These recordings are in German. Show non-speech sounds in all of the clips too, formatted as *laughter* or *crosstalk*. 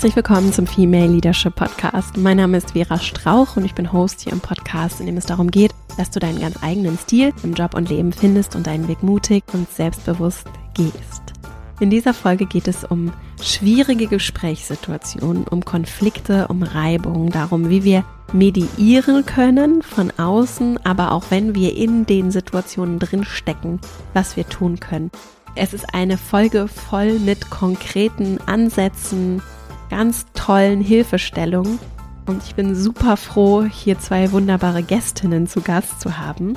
Herzlich willkommen zum Female Leadership Podcast. Mein Name ist Vera Strauch und ich bin Host hier im Podcast, in dem es darum geht, dass du deinen ganz eigenen Stil im Job und Leben findest und deinen Weg mutig und selbstbewusst gehst. In dieser Folge geht es um schwierige Gesprächssituationen, um Konflikte, um Reibung, darum, wie wir mediieren können von außen, aber auch wenn wir in den Situationen drin stecken, was wir tun können. Es ist eine Folge voll mit konkreten Ansätzen, ganz tollen Hilfestellungen und ich bin super froh, hier zwei wunderbare Gästinnen zu Gast zu haben.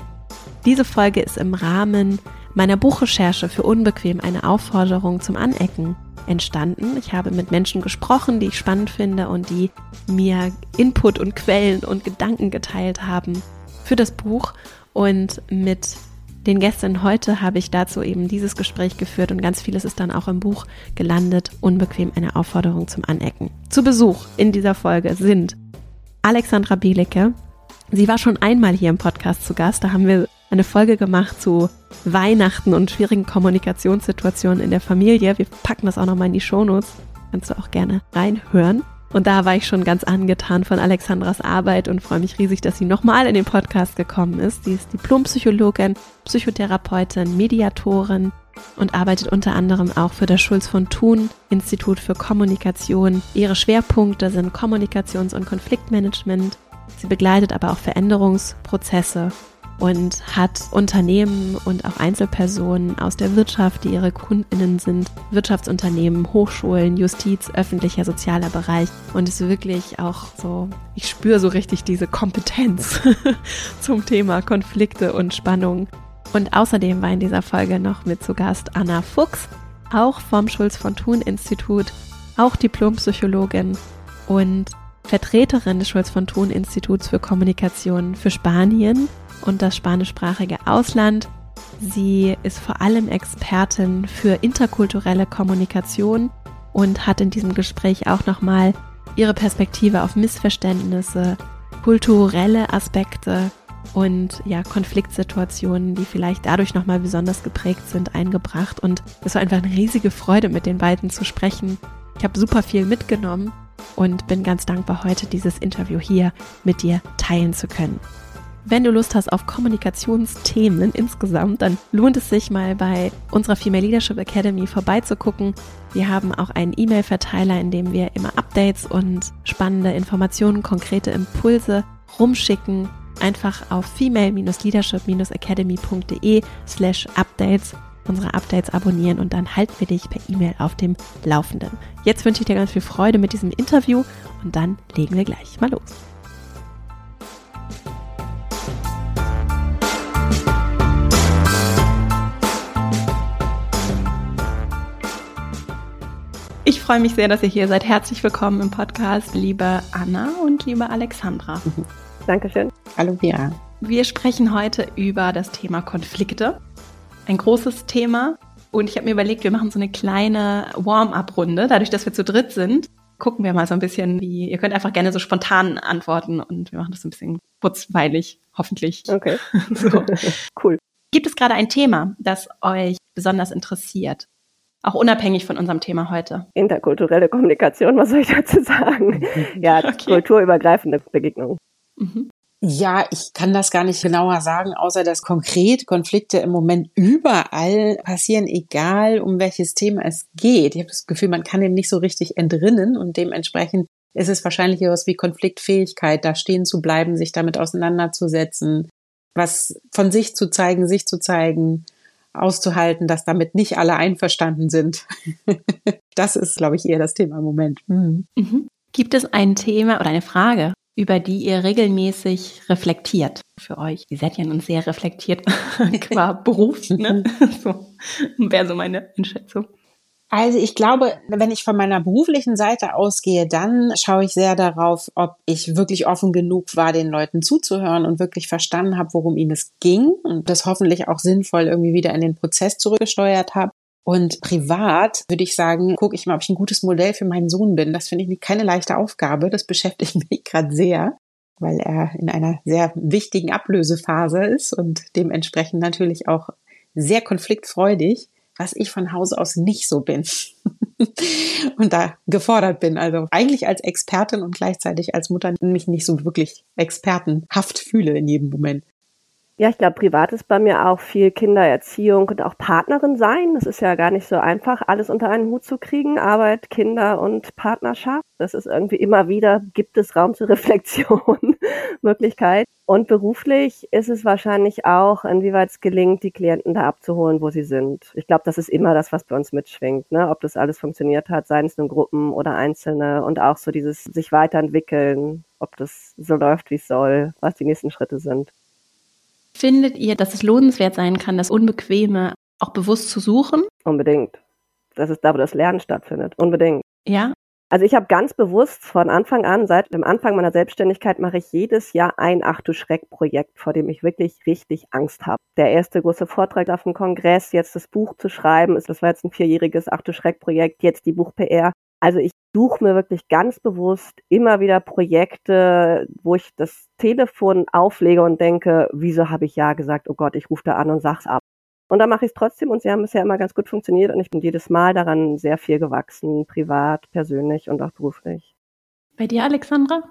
Diese Folge ist im Rahmen meiner Buchrecherche für Unbequem eine Aufforderung zum Anecken entstanden. Ich habe mit Menschen gesprochen, die ich spannend finde und die mir Input und Quellen und Gedanken geteilt haben für das Buch. Und mit den Gästen heute habe ich dazu eben dieses Gespräch geführt und ganz vieles ist dann auch im Buch gelandet. Unbequem eine Aufforderung zum Anecken. Zu Besuch in dieser Folge sind Alexandra Bielicke. Sie war schon einmal hier im Podcast zu Gast. Da haben wir eine Folge gemacht zu Weihnachten und schwierigen Kommunikationssituationen in der Familie. Wir packen das auch nochmal in die Shownotes. Kannst du auch gerne reinhören. Und da war ich schon ganz angetan von Alexandras Arbeit und freue mich riesig, dass sie nochmal in den Podcast gekommen ist. Sie ist Diplompsychologin, Psychotherapeutin, Mediatorin und arbeitet unter anderem auch für das Schulz von Thun Institut für Kommunikation. Ihre Schwerpunkte sind Kommunikations- und Konfliktmanagement. Sie begleitet aber auch Veränderungsprozesse und hat Unternehmen und auch Einzelpersonen aus der Wirtschaft, die ihre Kundinnen sind, Wirtschaftsunternehmen, Hochschulen, Justiz, öffentlicher, sozialer Bereich und ist wirklich auch so, ich spüre so richtig diese Kompetenz *laughs* zum Thema Konflikte und Spannung. Und außerdem war in dieser Folge noch mit zu Gast Anna Fuchs, auch vom Schulz von Thun Institut, auch Diplompsychologin und Vertreterin des Schulz von Thun Instituts für Kommunikation für Spanien und das spanischsprachige Ausland. Sie ist vor allem Expertin für interkulturelle Kommunikation und hat in diesem Gespräch auch nochmal ihre Perspektive auf Missverständnisse, kulturelle Aspekte und ja, Konfliktsituationen, die vielleicht dadurch nochmal besonders geprägt sind, eingebracht. Und es war einfach eine riesige Freude, mit den beiden zu sprechen. Ich habe super viel mitgenommen und bin ganz dankbar, heute dieses Interview hier mit dir teilen zu können. Wenn du Lust hast auf Kommunikationsthemen insgesamt, dann lohnt es sich mal bei unserer Female Leadership Academy vorbeizugucken. Wir haben auch einen E-Mail-Verteiler, in dem wir immer Updates und spannende Informationen, konkrete Impulse rumschicken. Einfach auf female-leadership-academy.de slash updates unsere Updates abonnieren und dann halten wir dich per E-Mail auf dem Laufenden. Jetzt wünsche ich dir ganz viel Freude mit diesem Interview und dann legen wir gleich mal los. Ich freue mich sehr, dass ihr hier seid. Herzlich willkommen im Podcast, liebe Anna und liebe Alexandra. Dankeschön. Hallo Bia. Wir sprechen heute über das Thema Konflikte. Ein großes Thema. Und ich habe mir überlegt, wir machen so eine kleine Warm-up-Runde. Dadurch, dass wir zu dritt sind, gucken wir mal so ein bisschen, wie, ihr könnt einfach gerne so spontan antworten und wir machen das so ein bisschen kurzweilig, hoffentlich. Okay. *laughs* so. Cool. Gibt es gerade ein Thema, das euch besonders interessiert? Auch unabhängig von unserem Thema heute. Interkulturelle Kommunikation, was soll ich dazu sagen? *laughs* ja, okay. kulturübergreifende Begegnung. Mhm. Ja, ich kann das gar nicht genauer sagen, außer dass konkret Konflikte im Moment überall passieren, egal um welches Thema es geht. Ich habe das Gefühl, man kann dem nicht so richtig entrinnen und dementsprechend ist es wahrscheinlich etwas wie Konfliktfähigkeit, da stehen zu bleiben, sich damit auseinanderzusetzen, was von sich zu zeigen, sich zu zeigen, auszuhalten, dass damit nicht alle einverstanden sind. *laughs* das ist, glaube ich, eher das Thema im Moment. Mhm. Mhm. Gibt es ein Thema oder eine Frage, über die ihr regelmäßig reflektiert für euch? Ihr seid ja nun sehr reflektiert *laughs* qua Beruf, ne? *laughs* so wäre so meine Einschätzung. Also ich glaube, wenn ich von meiner beruflichen Seite ausgehe, dann schaue ich sehr darauf, ob ich wirklich offen genug war, den Leuten zuzuhören und wirklich verstanden habe, worum ihnen es ging und das hoffentlich auch sinnvoll irgendwie wieder in den Prozess zurückgesteuert habe. Und privat würde ich sagen, gucke ich mal, ob ich ein gutes Modell für meinen Sohn bin. Das finde ich keine leichte Aufgabe. Das beschäftigt *laughs* mich gerade sehr, weil er in einer sehr wichtigen Ablösephase ist und dementsprechend natürlich auch sehr konfliktfreudig was ich von Hause aus nicht so bin. *laughs* und da gefordert bin. Also eigentlich als Expertin und gleichzeitig als Mutter mich nicht so wirklich expertenhaft fühle in jedem Moment. Ja, ich glaube, privat ist bei mir auch viel Kindererziehung und auch Partnerin sein. Das ist ja gar nicht so einfach, alles unter einen Hut zu kriegen. Arbeit, Kinder und Partnerschaft. Das ist irgendwie immer wieder, gibt es Raum zur Reflexion, *laughs* Möglichkeit. Und beruflich ist es wahrscheinlich auch, inwieweit es gelingt, die Klienten da abzuholen, wo sie sind. Ich glaube, das ist immer das, was bei uns mitschwingt, ne? ob das alles funktioniert hat, seien es nun Gruppen oder Einzelne und auch so dieses sich weiterentwickeln, ob das so läuft, wie es soll, was die nächsten Schritte sind. Findet ihr, dass es lohnenswert sein kann, das Unbequeme auch bewusst zu suchen? Unbedingt. Das ist da, wo das Lernen stattfindet. Unbedingt. Ja. Also ich habe ganz bewusst von Anfang an, seit dem Anfang meiner Selbstständigkeit, mache ich jedes Jahr ein Ach du Schreck-Projekt, vor dem ich wirklich richtig Angst habe. Der erste große Vortrag auf dem Kongress, jetzt das Buch zu schreiben, ist das war jetzt ein vierjähriges Ach du Schreck-Projekt, jetzt die Buch-PR. Also ich suche mir wirklich ganz bewusst immer wieder Projekte, wo ich das Telefon auflege und denke, wieso habe ich ja gesagt, oh Gott, ich rufe da an und sag's ab. Und dann mache ich es trotzdem und sie haben bisher immer ganz gut funktioniert und ich bin jedes Mal daran sehr viel gewachsen, privat, persönlich und auch beruflich. Bei dir, Alexandra?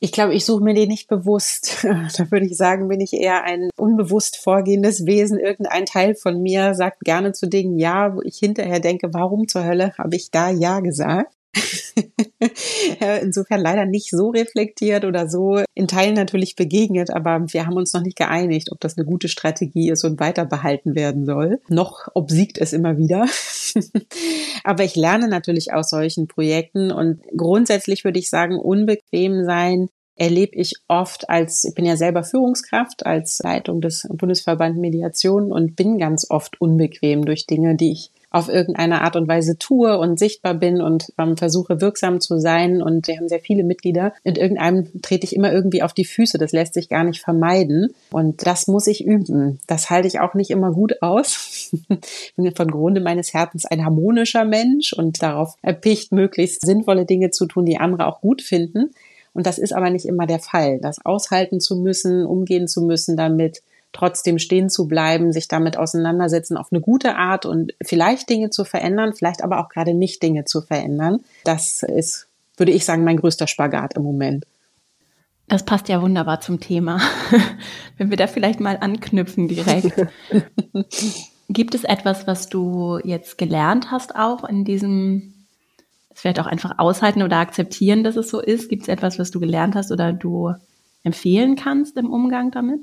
Ich glaube, ich suche mir den nicht bewusst. *laughs* Da würde ich sagen, bin ich eher ein unbewusst vorgehendes Wesen. Irgendein Teil von mir sagt gerne zu Dingen Ja, wo ich hinterher denke, warum zur Hölle habe ich da Ja gesagt? *laughs* Insofern leider nicht so reflektiert oder so in Teilen natürlich begegnet, aber wir haben uns noch nicht geeinigt, ob das eine gute Strategie ist und weiter behalten werden soll. Noch obsiegt es immer wieder. *laughs* aber ich lerne natürlich aus solchen Projekten und grundsätzlich würde ich sagen, unbequem sein erlebe ich oft als, ich bin ja selber Führungskraft, als Leitung des Bundesverband Mediation und bin ganz oft unbequem durch Dinge, die ich auf irgendeine Art und Weise tue und sichtbar bin und ähm, versuche wirksam zu sein. Und wir haben sehr viele Mitglieder. In irgendeinem trete ich immer irgendwie auf die Füße. Das lässt sich gar nicht vermeiden. Und das muss ich üben. Das halte ich auch nicht immer gut aus. *laughs* ich bin von Grunde meines Herzens ein harmonischer Mensch und darauf erpicht, möglichst sinnvolle Dinge zu tun, die andere auch gut finden. Und das ist aber nicht immer der Fall. Das aushalten zu müssen, umgehen zu müssen damit, trotzdem stehen zu bleiben, sich damit auseinandersetzen auf eine gute Art und vielleicht Dinge zu verändern, vielleicht aber auch gerade nicht Dinge zu verändern. Das ist, würde ich sagen, mein größter Spagat im Moment. Das passt ja wunderbar zum Thema. *laughs* Wenn wir da vielleicht mal anknüpfen direkt. *laughs* Gibt es etwas, was du jetzt gelernt hast auch in diesem, vielleicht auch einfach aushalten oder akzeptieren, dass es so ist? Gibt es etwas, was du gelernt hast oder du empfehlen kannst im Umgang damit?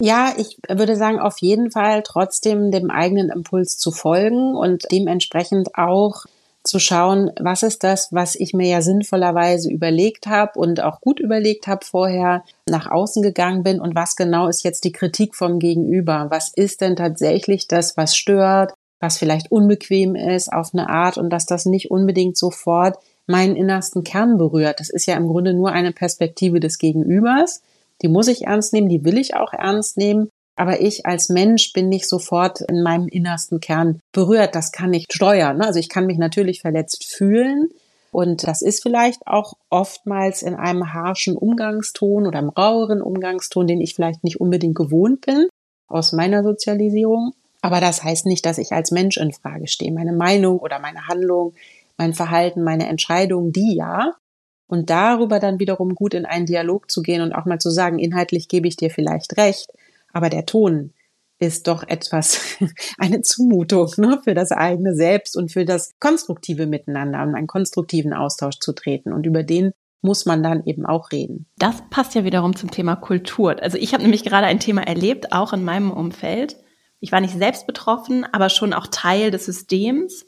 Ja, ich würde sagen, auf jeden Fall trotzdem dem eigenen Impuls zu folgen und dementsprechend auch zu schauen, was ist das, was ich mir ja sinnvollerweise überlegt habe und auch gut überlegt habe vorher, nach außen gegangen bin und was genau ist jetzt die Kritik vom Gegenüber? Was ist denn tatsächlich das, was stört, was vielleicht unbequem ist auf eine Art und dass das nicht unbedingt sofort meinen innersten Kern berührt. Das ist ja im Grunde nur eine Perspektive des Gegenübers die muss ich ernst nehmen, die will ich auch ernst nehmen. Aber ich als Mensch bin nicht sofort in meinem innersten Kern berührt. Das kann ich steuern. Ne? Also ich kann mich natürlich verletzt fühlen. Und das ist vielleicht auch oftmals in einem harschen Umgangston oder einem raueren Umgangston, den ich vielleicht nicht unbedingt gewohnt bin aus meiner Sozialisierung. Aber das heißt nicht, dass ich als Mensch in Frage stehe. Meine Meinung oder meine Handlung, mein Verhalten, meine Entscheidung, die ja und darüber dann wiederum gut in einen Dialog zu gehen und auch mal zu sagen, inhaltlich gebe ich dir vielleicht recht, aber der Ton ist doch etwas, *laughs* eine Zumutung ne, für das eigene Selbst und für das konstruktive Miteinander, um einen konstruktiven Austausch zu treten. Und über den muss man dann eben auch reden. Das passt ja wiederum zum Thema Kultur. Also ich habe nämlich gerade ein Thema erlebt, auch in meinem Umfeld. Ich war nicht selbst betroffen, aber schon auch Teil des Systems.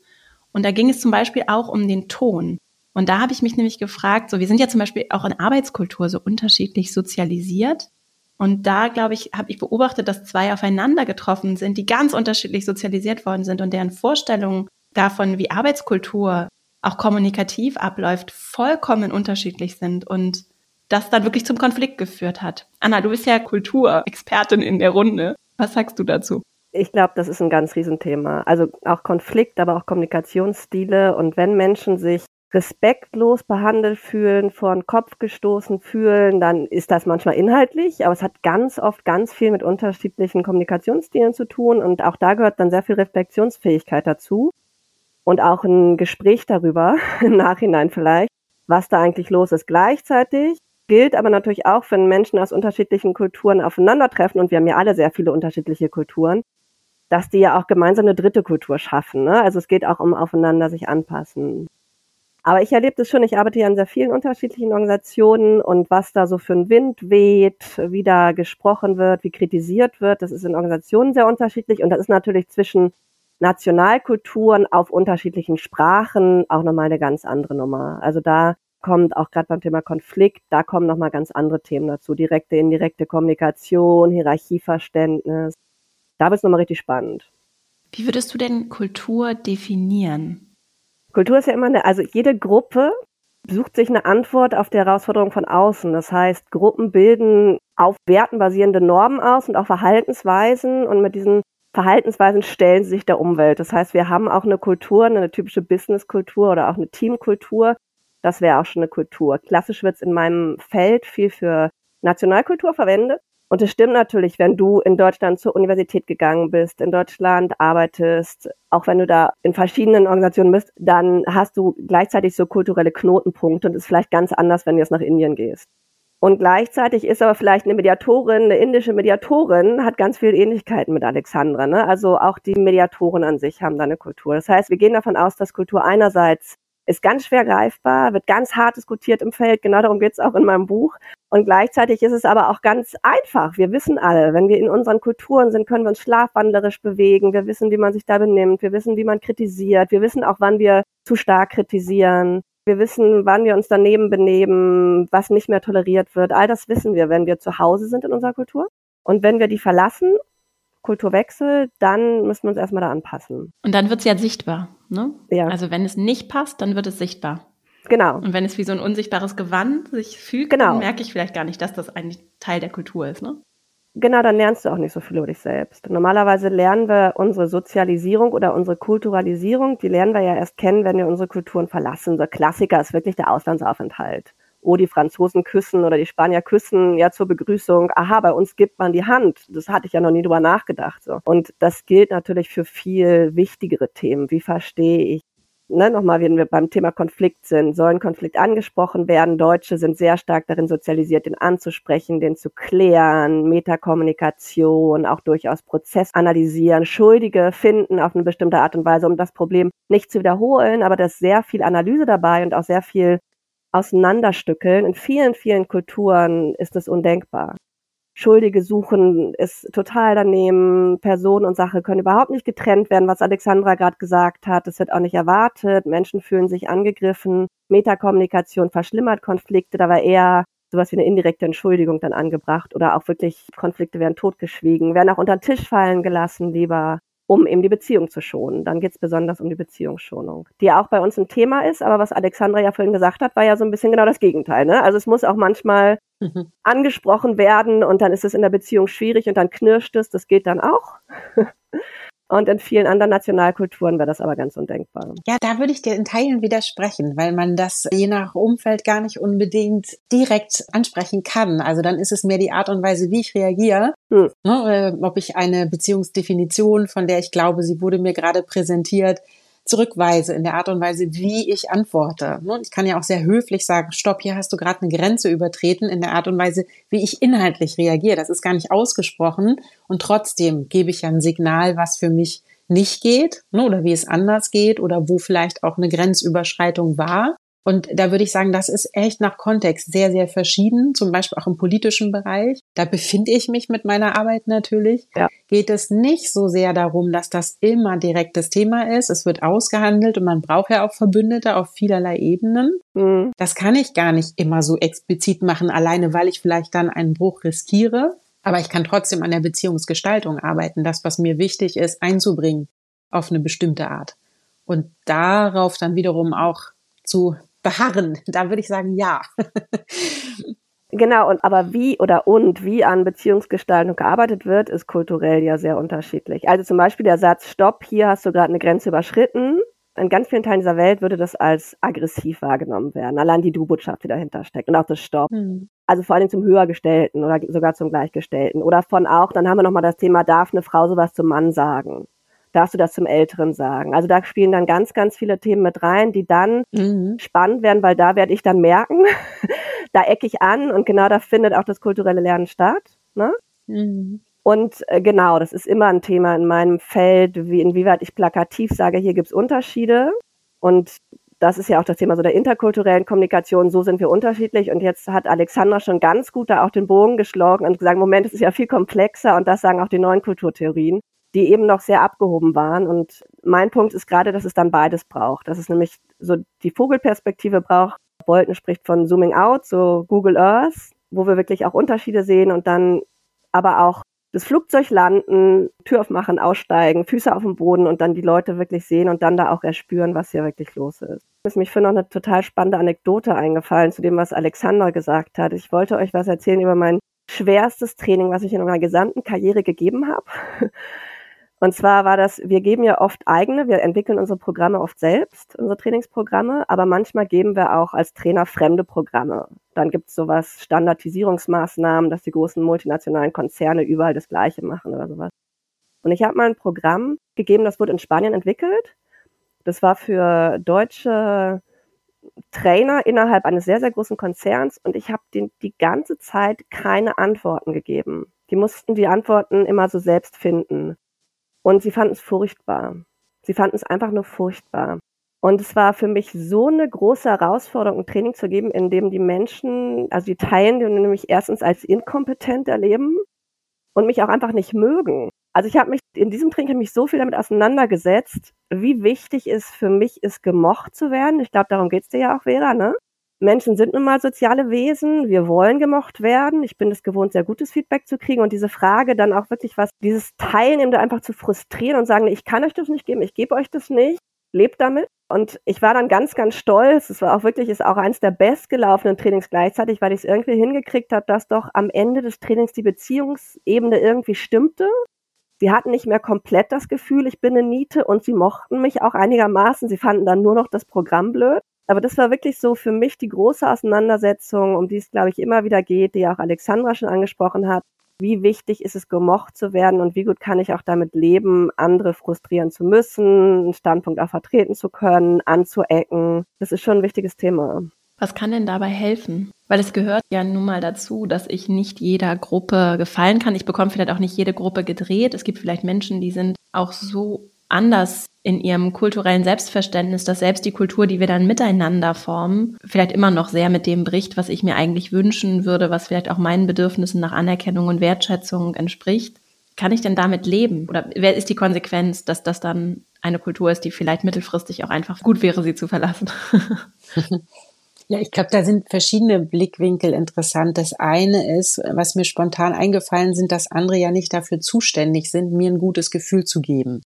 Und da ging es zum Beispiel auch um den Ton. Und da habe ich mich nämlich gefragt, so wir sind ja zum Beispiel auch in Arbeitskultur so unterschiedlich sozialisiert. Und da, glaube ich, habe ich beobachtet, dass zwei aufeinander getroffen sind, die ganz unterschiedlich sozialisiert worden sind und deren Vorstellungen davon, wie Arbeitskultur auch kommunikativ abläuft, vollkommen unterschiedlich sind und das dann wirklich zum Konflikt geführt hat. Anna, du bist ja Kulturexpertin in der Runde. Was sagst du dazu? Ich glaube, das ist ein ganz Riesenthema. Also auch Konflikt, aber auch Kommunikationsstile. Und wenn Menschen sich respektlos behandelt fühlen, vor den Kopf gestoßen fühlen, dann ist das manchmal inhaltlich, aber es hat ganz oft ganz viel mit unterschiedlichen Kommunikationsstilen zu tun und auch da gehört dann sehr viel Reflexionsfähigkeit dazu. und auch ein Gespräch darüber, *laughs* im Nachhinein vielleicht, was da eigentlich los ist. Gleichzeitig gilt aber natürlich auch, wenn Menschen aus unterschiedlichen Kulturen aufeinandertreffen, und wir haben ja alle sehr viele unterschiedliche Kulturen, dass die ja auch gemeinsam eine dritte Kultur schaffen. Ne? Also es geht auch um aufeinander sich anpassen. Aber ich erlebe das schon, ich arbeite ja in sehr vielen unterschiedlichen Organisationen und was da so für ein Wind weht, wie da gesprochen wird, wie kritisiert wird, das ist in Organisationen sehr unterschiedlich und das ist natürlich zwischen Nationalkulturen auf unterschiedlichen Sprachen auch nochmal eine ganz andere Nummer. Also da kommt auch gerade beim Thema Konflikt, da kommen nochmal ganz andere Themen dazu. Direkte, indirekte Kommunikation, Hierarchieverständnis. Da wird es nochmal richtig spannend. Wie würdest du denn Kultur definieren? Kultur ist ja immer eine, also jede Gruppe sucht sich eine Antwort auf die Herausforderung von außen. Das heißt, Gruppen bilden auf Werten basierende Normen aus und auch Verhaltensweisen und mit diesen Verhaltensweisen stellen sie sich der Umwelt. Das heißt, wir haben auch eine Kultur, eine typische Business-Kultur oder auch eine Teamkultur. Das wäre auch schon eine Kultur. Klassisch wird es in meinem Feld viel für Nationalkultur verwendet. Und es stimmt natürlich, wenn du in Deutschland zur Universität gegangen bist, in Deutschland arbeitest, auch wenn du da in verschiedenen Organisationen bist, dann hast du gleichzeitig so kulturelle Knotenpunkte und ist vielleicht ganz anders, wenn du jetzt nach Indien gehst. Und gleichzeitig ist aber vielleicht eine Mediatorin, eine indische Mediatorin, hat ganz viele Ähnlichkeiten mit Alexandra. Ne? Also auch die Mediatoren an sich haben da eine Kultur. Das heißt, wir gehen davon aus, dass Kultur einerseits ist ganz schwer greifbar, wird ganz hart diskutiert im Feld. Genau darum geht es auch in meinem Buch. Und gleichzeitig ist es aber auch ganz einfach. Wir wissen alle, wenn wir in unseren Kulturen sind, können wir uns schlafwandlerisch bewegen. Wir wissen, wie man sich da benimmt. Wir wissen, wie man kritisiert. Wir wissen auch, wann wir zu stark kritisieren. Wir wissen, wann wir uns daneben benehmen, was nicht mehr toleriert wird. All das wissen wir, wenn wir zu Hause sind in unserer Kultur. Und wenn wir die verlassen, Kulturwechsel, dann müssen wir uns erstmal da anpassen. Und dann wird es ja sichtbar, ne? Ja. Also wenn es nicht passt, dann wird es sichtbar. Genau. Und wenn es wie so ein unsichtbares Gewand sich fügt, genau. dann merke ich vielleicht gar nicht, dass das eigentlich Teil der Kultur ist, ne? Genau, dann lernst du auch nicht so viel über dich selbst. Normalerweise lernen wir unsere Sozialisierung oder unsere Kulturalisierung, die lernen wir ja erst kennen, wenn wir unsere Kulturen verlassen. Der Klassiker ist wirklich der Auslandsaufenthalt. Oh, die Franzosen küssen oder die Spanier küssen ja zur Begrüßung. Aha, bei uns gibt man die Hand. Das hatte ich ja noch nie drüber nachgedacht. So. Und das gilt natürlich für viel wichtigere Themen. Wie verstehe ich ne, nochmal, wenn wir beim Thema Konflikt sind, soll ein Konflikt angesprochen werden. Deutsche sind sehr stark darin sozialisiert, den anzusprechen, den zu klären, Metakommunikation, auch durchaus Prozess analysieren, Schuldige finden auf eine bestimmte Art und Weise, um das Problem nicht zu wiederholen, aber da ist sehr viel Analyse dabei und auch sehr viel Auseinanderstückeln. In vielen, vielen Kulturen ist es undenkbar. Schuldige suchen ist total daneben. Person und Sache können überhaupt nicht getrennt werden, was Alexandra gerade gesagt hat. Das wird auch nicht erwartet. Menschen fühlen sich angegriffen. Metakommunikation verschlimmert Konflikte. Da war eher sowas wie eine indirekte Entschuldigung dann angebracht oder auch wirklich Konflikte werden totgeschwiegen, werden auch unter den Tisch fallen gelassen lieber um eben die Beziehung zu schonen. Dann geht es besonders um die Beziehungsschonung, die ja auch bei uns ein Thema ist, aber was Alexandra ja vorhin gesagt hat, war ja so ein bisschen genau das Gegenteil. Ne? Also es muss auch manchmal mhm. angesprochen werden und dann ist es in der Beziehung schwierig und dann knirscht es, das geht dann auch. Und in vielen anderen Nationalkulturen wäre das aber ganz undenkbar. Ja, da würde ich dir in Teilen widersprechen, weil man das je nach Umfeld gar nicht unbedingt direkt ansprechen kann. Also dann ist es mehr die Art und Weise, wie ich reagiere. Hm. Ne, ob ich eine Beziehungsdefinition, von der ich glaube, sie wurde mir gerade präsentiert, zurückweise in der Art und Weise, wie ich antworte. Ne, ich kann ja auch sehr höflich sagen, stopp, hier hast du gerade eine Grenze übertreten in der Art und Weise, wie ich inhaltlich reagiere. Das ist gar nicht ausgesprochen und trotzdem gebe ich ja ein Signal, was für mich nicht geht ne, oder wie es anders geht oder wo vielleicht auch eine Grenzüberschreitung war. Und da würde ich sagen, das ist echt nach Kontext sehr, sehr verschieden, zum Beispiel auch im politischen Bereich. Da befinde ich mich mit meiner Arbeit natürlich. Ja. Geht es nicht so sehr darum, dass das immer direktes Thema ist. Es wird ausgehandelt und man braucht ja auch Verbündete auf vielerlei Ebenen. Mhm. Das kann ich gar nicht immer so explizit machen, alleine weil ich vielleicht dann einen Bruch riskiere. Aber ich kann trotzdem an der Beziehungsgestaltung arbeiten, das, was mir wichtig ist, einzubringen auf eine bestimmte Art. Und darauf dann wiederum auch zu beharren? Da würde ich sagen, ja. Genau, und aber wie oder und wie an Beziehungsgestaltung gearbeitet wird, ist kulturell ja sehr unterschiedlich. Also zum Beispiel der Satz Stopp, hier hast du gerade eine Grenze überschritten. In ganz vielen Teilen dieser Welt würde das als aggressiv wahrgenommen werden. Allein die Du-Botschaft, die dahinter steckt und auch das Stopp. Mhm. Also vor allem zum Höhergestellten oder sogar zum Gleichgestellten. Oder von auch, dann haben wir nochmal das Thema, darf eine Frau sowas zum Mann sagen? Darfst du das zum Älteren sagen. Also da spielen dann ganz, ganz viele Themen mit rein, die dann mhm. spannend werden, weil da werde ich dann merken, *laughs* da ecke ich an und genau da findet auch das kulturelle Lernen statt. Ne? Mhm. Und äh, genau, das ist immer ein Thema in meinem Feld, wie inwieweit ich plakativ sage, hier gibt's Unterschiede. Und das ist ja auch das Thema so der interkulturellen Kommunikation. So sind wir unterschiedlich. Und jetzt hat Alexandra schon ganz gut da auch den Bogen geschlagen und gesagt, Moment, es ist ja viel komplexer. Und das sagen auch die neuen Kulturtheorien, die eben noch sehr abgehoben waren. Und mein Punkt ist gerade, dass es dann beides braucht. Dass es nämlich so die Vogelperspektive braucht. Bolton spricht von Zooming Out, so Google Earth, wo wir wirklich auch Unterschiede sehen und dann aber auch das Flugzeug landen, Tür aufmachen, aussteigen, Füße auf dem Boden und dann die Leute wirklich sehen und dann da auch erspüren, was hier wirklich los ist. Ist mir für noch eine total spannende Anekdote eingefallen zu dem, was Alexander gesagt hat. Ich wollte euch was erzählen über mein schwerstes Training, was ich in meiner gesamten Karriere gegeben habe. Und zwar war das, wir geben ja oft eigene, wir entwickeln unsere Programme oft selbst, unsere Trainingsprogramme, aber manchmal geben wir auch als Trainer fremde Programme. Dann gibt es sowas, Standardisierungsmaßnahmen, dass die großen multinationalen Konzerne überall das Gleiche machen oder sowas. Und ich habe mal ein Programm gegeben, das wurde in Spanien entwickelt. Das war für deutsche Trainer innerhalb eines sehr, sehr großen Konzerns und ich habe denen die ganze Zeit keine Antworten gegeben. Die mussten die Antworten immer so selbst finden. Und sie fanden es furchtbar. Sie fanden es einfach nur furchtbar. Und es war für mich so eine große Herausforderung, ein Training zu geben, in dem die Menschen, also die Teilnehmer nämlich erstens als inkompetent erleben und mich auch einfach nicht mögen. Also ich habe mich in diesem Training mich so viel damit auseinandergesetzt, wie wichtig es für mich ist, gemocht zu werden. Ich glaube, darum geht's dir ja auch, Vera, ne? Menschen sind nun mal soziale Wesen, wir wollen gemocht werden. Ich bin es gewohnt, sehr gutes Feedback zu kriegen und diese Frage dann auch wirklich was, dieses Teilnehmende einfach zu frustrieren und sagen, ich kann euch das nicht geben, ich gebe euch das nicht, lebt damit. Und ich war dann ganz, ganz stolz. Es war auch wirklich, ist auch eines der bestgelaufenen Trainings gleichzeitig, weil ich es irgendwie hingekriegt habe, dass doch am Ende des Trainings die Beziehungsebene irgendwie stimmte. Sie hatten nicht mehr komplett das Gefühl, ich bin eine Niete und sie mochten mich auch einigermaßen. Sie fanden dann nur noch das Programm blöd. Aber das war wirklich so für mich die große Auseinandersetzung, um die es, glaube ich, immer wieder geht, die auch Alexandra schon angesprochen hat. Wie wichtig ist es, gemocht zu werden und wie gut kann ich auch damit leben, andere frustrieren zu müssen, einen Standpunkt auch vertreten zu können, anzuecken. Das ist schon ein wichtiges Thema. Was kann denn dabei helfen? Weil es gehört ja nun mal dazu, dass ich nicht jeder Gruppe gefallen kann. Ich bekomme vielleicht auch nicht jede Gruppe gedreht. Es gibt vielleicht Menschen, die sind auch so anders in ihrem kulturellen Selbstverständnis, dass selbst die Kultur, die wir dann miteinander formen, vielleicht immer noch sehr mit dem bricht, was ich mir eigentlich wünschen würde, was vielleicht auch meinen Bedürfnissen nach Anerkennung und Wertschätzung entspricht. Kann ich denn damit leben? Oder wer ist die Konsequenz, dass das dann eine Kultur ist, die vielleicht mittelfristig auch einfach gut wäre, sie zu verlassen? *laughs* Ja, ich glaube, da sind verschiedene Blickwinkel interessant. Das eine ist, was mir spontan eingefallen sind, dass andere ja nicht dafür zuständig sind, mir ein gutes Gefühl zu geben.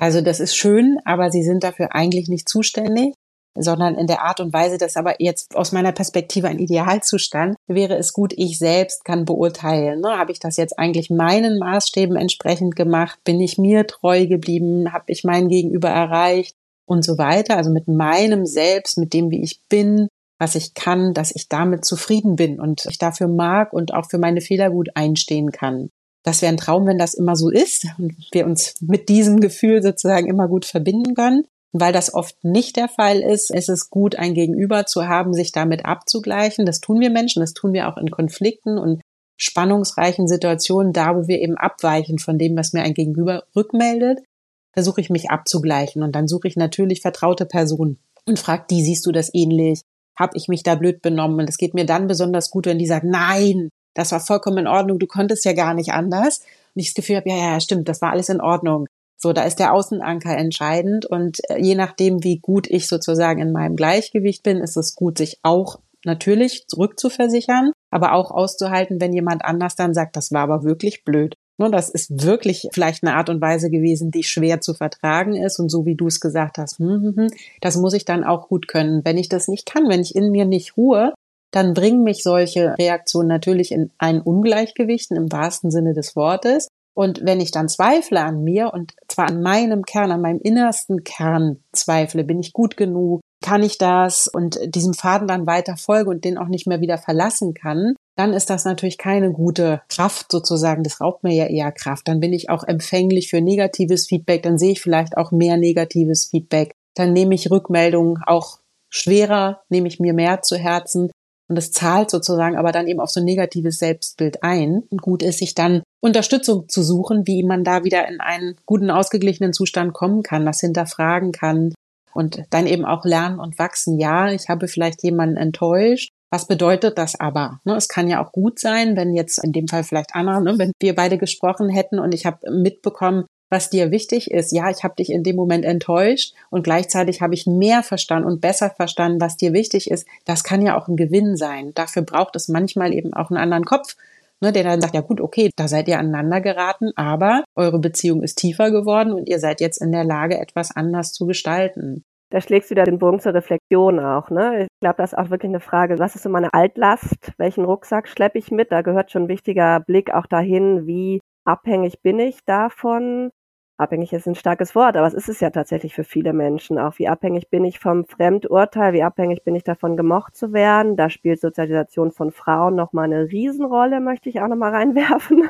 Also das ist schön, aber sie sind dafür eigentlich nicht zuständig, sondern in der Art und Weise, dass aber jetzt aus meiner Perspektive ein Idealzustand wäre es gut, ich selbst kann beurteilen. Ne? Habe ich das jetzt eigentlich meinen Maßstäben entsprechend gemacht? Bin ich mir treu geblieben? Habe ich mein Gegenüber erreicht? Und so weiter. Also mit meinem Selbst, mit dem, wie ich bin, was ich kann, dass ich damit zufrieden bin und ich dafür mag und auch für meine Fehler gut einstehen kann. Das wäre ein Traum, wenn das immer so ist und wir uns mit diesem Gefühl sozusagen immer gut verbinden können. Und weil das oft nicht der Fall ist, ist es gut, ein Gegenüber zu haben, sich damit abzugleichen. Das tun wir Menschen, das tun wir auch in Konflikten und spannungsreichen Situationen, da wo wir eben abweichen von dem, was mir ein Gegenüber rückmeldet, versuche ich mich abzugleichen und dann suche ich natürlich vertraute Personen und frage die, siehst du das ähnlich? Hab ich mich da blöd benommen? Und es geht mir dann besonders gut, wenn die sagt, nein, das war vollkommen in Ordnung, du konntest ja gar nicht anders. Und ich das Gefühl habe, ja, ja, stimmt, das war alles in Ordnung. So, da ist der Außenanker entscheidend und äh, je nachdem, wie gut ich sozusagen in meinem Gleichgewicht bin, ist es gut, sich auch natürlich zurückzuversichern, aber auch auszuhalten, wenn jemand anders dann sagt, das war aber wirklich blöd. Nur das ist wirklich vielleicht eine Art und Weise gewesen, die schwer zu vertragen ist und so wie du es gesagt hast, hm, hm, hm, das muss ich dann auch gut können. Wenn ich das nicht kann, wenn ich in mir nicht ruhe, dann bringen mich solche Reaktionen natürlich in ein Ungleichgewicht im wahrsten Sinne des Wortes. Und wenn ich dann zweifle an mir und zwar an meinem Kern, an meinem innersten Kern zweifle, bin ich gut genug, kann ich das und diesem Faden dann weiter folge und den auch nicht mehr wieder verlassen kann, dann ist das natürlich keine gute Kraft sozusagen. Das raubt mir ja eher Kraft. Dann bin ich auch empfänglich für negatives Feedback. Dann sehe ich vielleicht auch mehr negatives Feedback. Dann nehme ich Rückmeldungen auch schwerer, nehme ich mir mehr zu Herzen. Und das zahlt sozusagen aber dann eben auf so ein negatives Selbstbild ein. Und gut ist, sich dann Unterstützung zu suchen, wie man da wieder in einen guten, ausgeglichenen Zustand kommen kann, das hinterfragen kann und dann eben auch lernen und wachsen. Ja, ich habe vielleicht jemanden enttäuscht. Was bedeutet das aber? Ne, es kann ja auch gut sein, wenn jetzt in dem Fall vielleicht Anna, ne, wenn wir beide gesprochen hätten und ich habe mitbekommen, was dir wichtig ist. Ja, ich habe dich in dem Moment enttäuscht und gleichzeitig habe ich mehr verstanden und besser verstanden, was dir wichtig ist. Das kann ja auch ein Gewinn sein. Dafür braucht es manchmal eben auch einen anderen Kopf, ne, der dann sagt, ja gut, okay, da seid ihr aneinander geraten, aber eure Beziehung ist tiefer geworden und ihr seid jetzt in der Lage, etwas anders zu gestalten. Da schlägst du wieder den Bogen zur Reflexion auch. Ne? Ich glaube, das ist auch wirklich eine Frage, was ist so meine Altlast? Welchen Rucksack schleppe ich mit? Da gehört schon ein wichtiger Blick auch dahin, wie abhängig bin ich davon? Abhängig ist ein starkes Wort, aber es ist es ja tatsächlich für viele Menschen auch. Wie abhängig bin ich vom Fremdurteil? Wie abhängig bin ich davon, gemocht zu werden? Da spielt Sozialisation von Frauen nochmal eine Riesenrolle, möchte ich auch nochmal reinwerfen.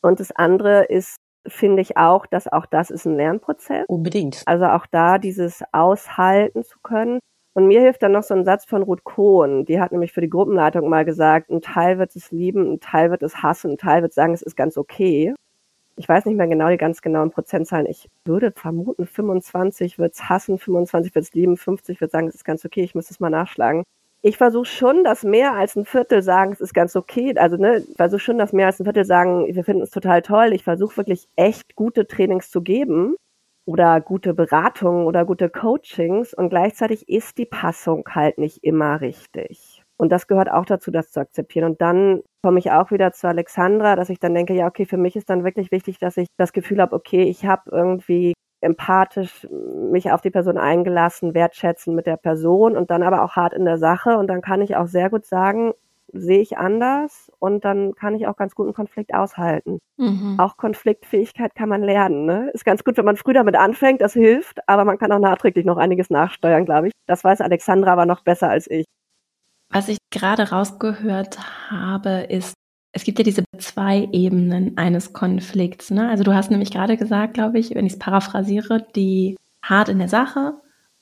Und das andere ist, finde ich auch, dass auch das ist ein Lernprozess. Unbedingt. Also auch da dieses aushalten zu können. Und mir hilft dann noch so ein Satz von Ruth Kohn. Die hat nämlich für die Gruppenleitung mal gesagt, ein Teil wird es lieben, ein Teil wird es hassen, ein Teil wird sagen, es ist ganz okay ich weiß nicht mehr genau die ganz genauen Prozentzahlen. Ich würde vermuten, 25 wird's hassen, 25 wird's lieben, 50 wird sagen, es ist ganz okay, ich muss es mal nachschlagen. Ich versuche schon, dass mehr als ein Viertel sagen, es ist ganz okay. Also ne, ich versuche schon, dass mehr als ein Viertel sagen, wir finden es total toll. Ich versuche wirklich echt gute Trainings zu geben oder gute Beratungen oder gute Coachings und gleichzeitig ist die Passung halt nicht immer richtig. Und das gehört auch dazu, das zu akzeptieren. Und dann komme ich auch wieder zu Alexandra, dass ich dann denke, ja, okay, für mich ist dann wirklich wichtig, dass ich das Gefühl habe, okay, ich habe irgendwie empathisch mich auf die Person eingelassen, wertschätzen mit der Person und dann aber auch hart in der Sache. Und dann kann ich auch sehr gut sagen, sehe ich anders und dann kann ich auch ganz gut einen Konflikt aushalten. Mhm. Auch Konfliktfähigkeit kann man lernen. Ne? Ist ganz gut, wenn man früh damit anfängt, das hilft, aber man kann auch nachträglich noch einiges nachsteuern, glaube ich. Das weiß Alexandra aber noch besser als ich. Was ich gerade rausgehört habe, ist, es gibt ja diese zwei Ebenen eines Konflikts. Ne? Also du hast nämlich gerade gesagt, glaube ich, wenn ich es paraphrasiere, die hart in der Sache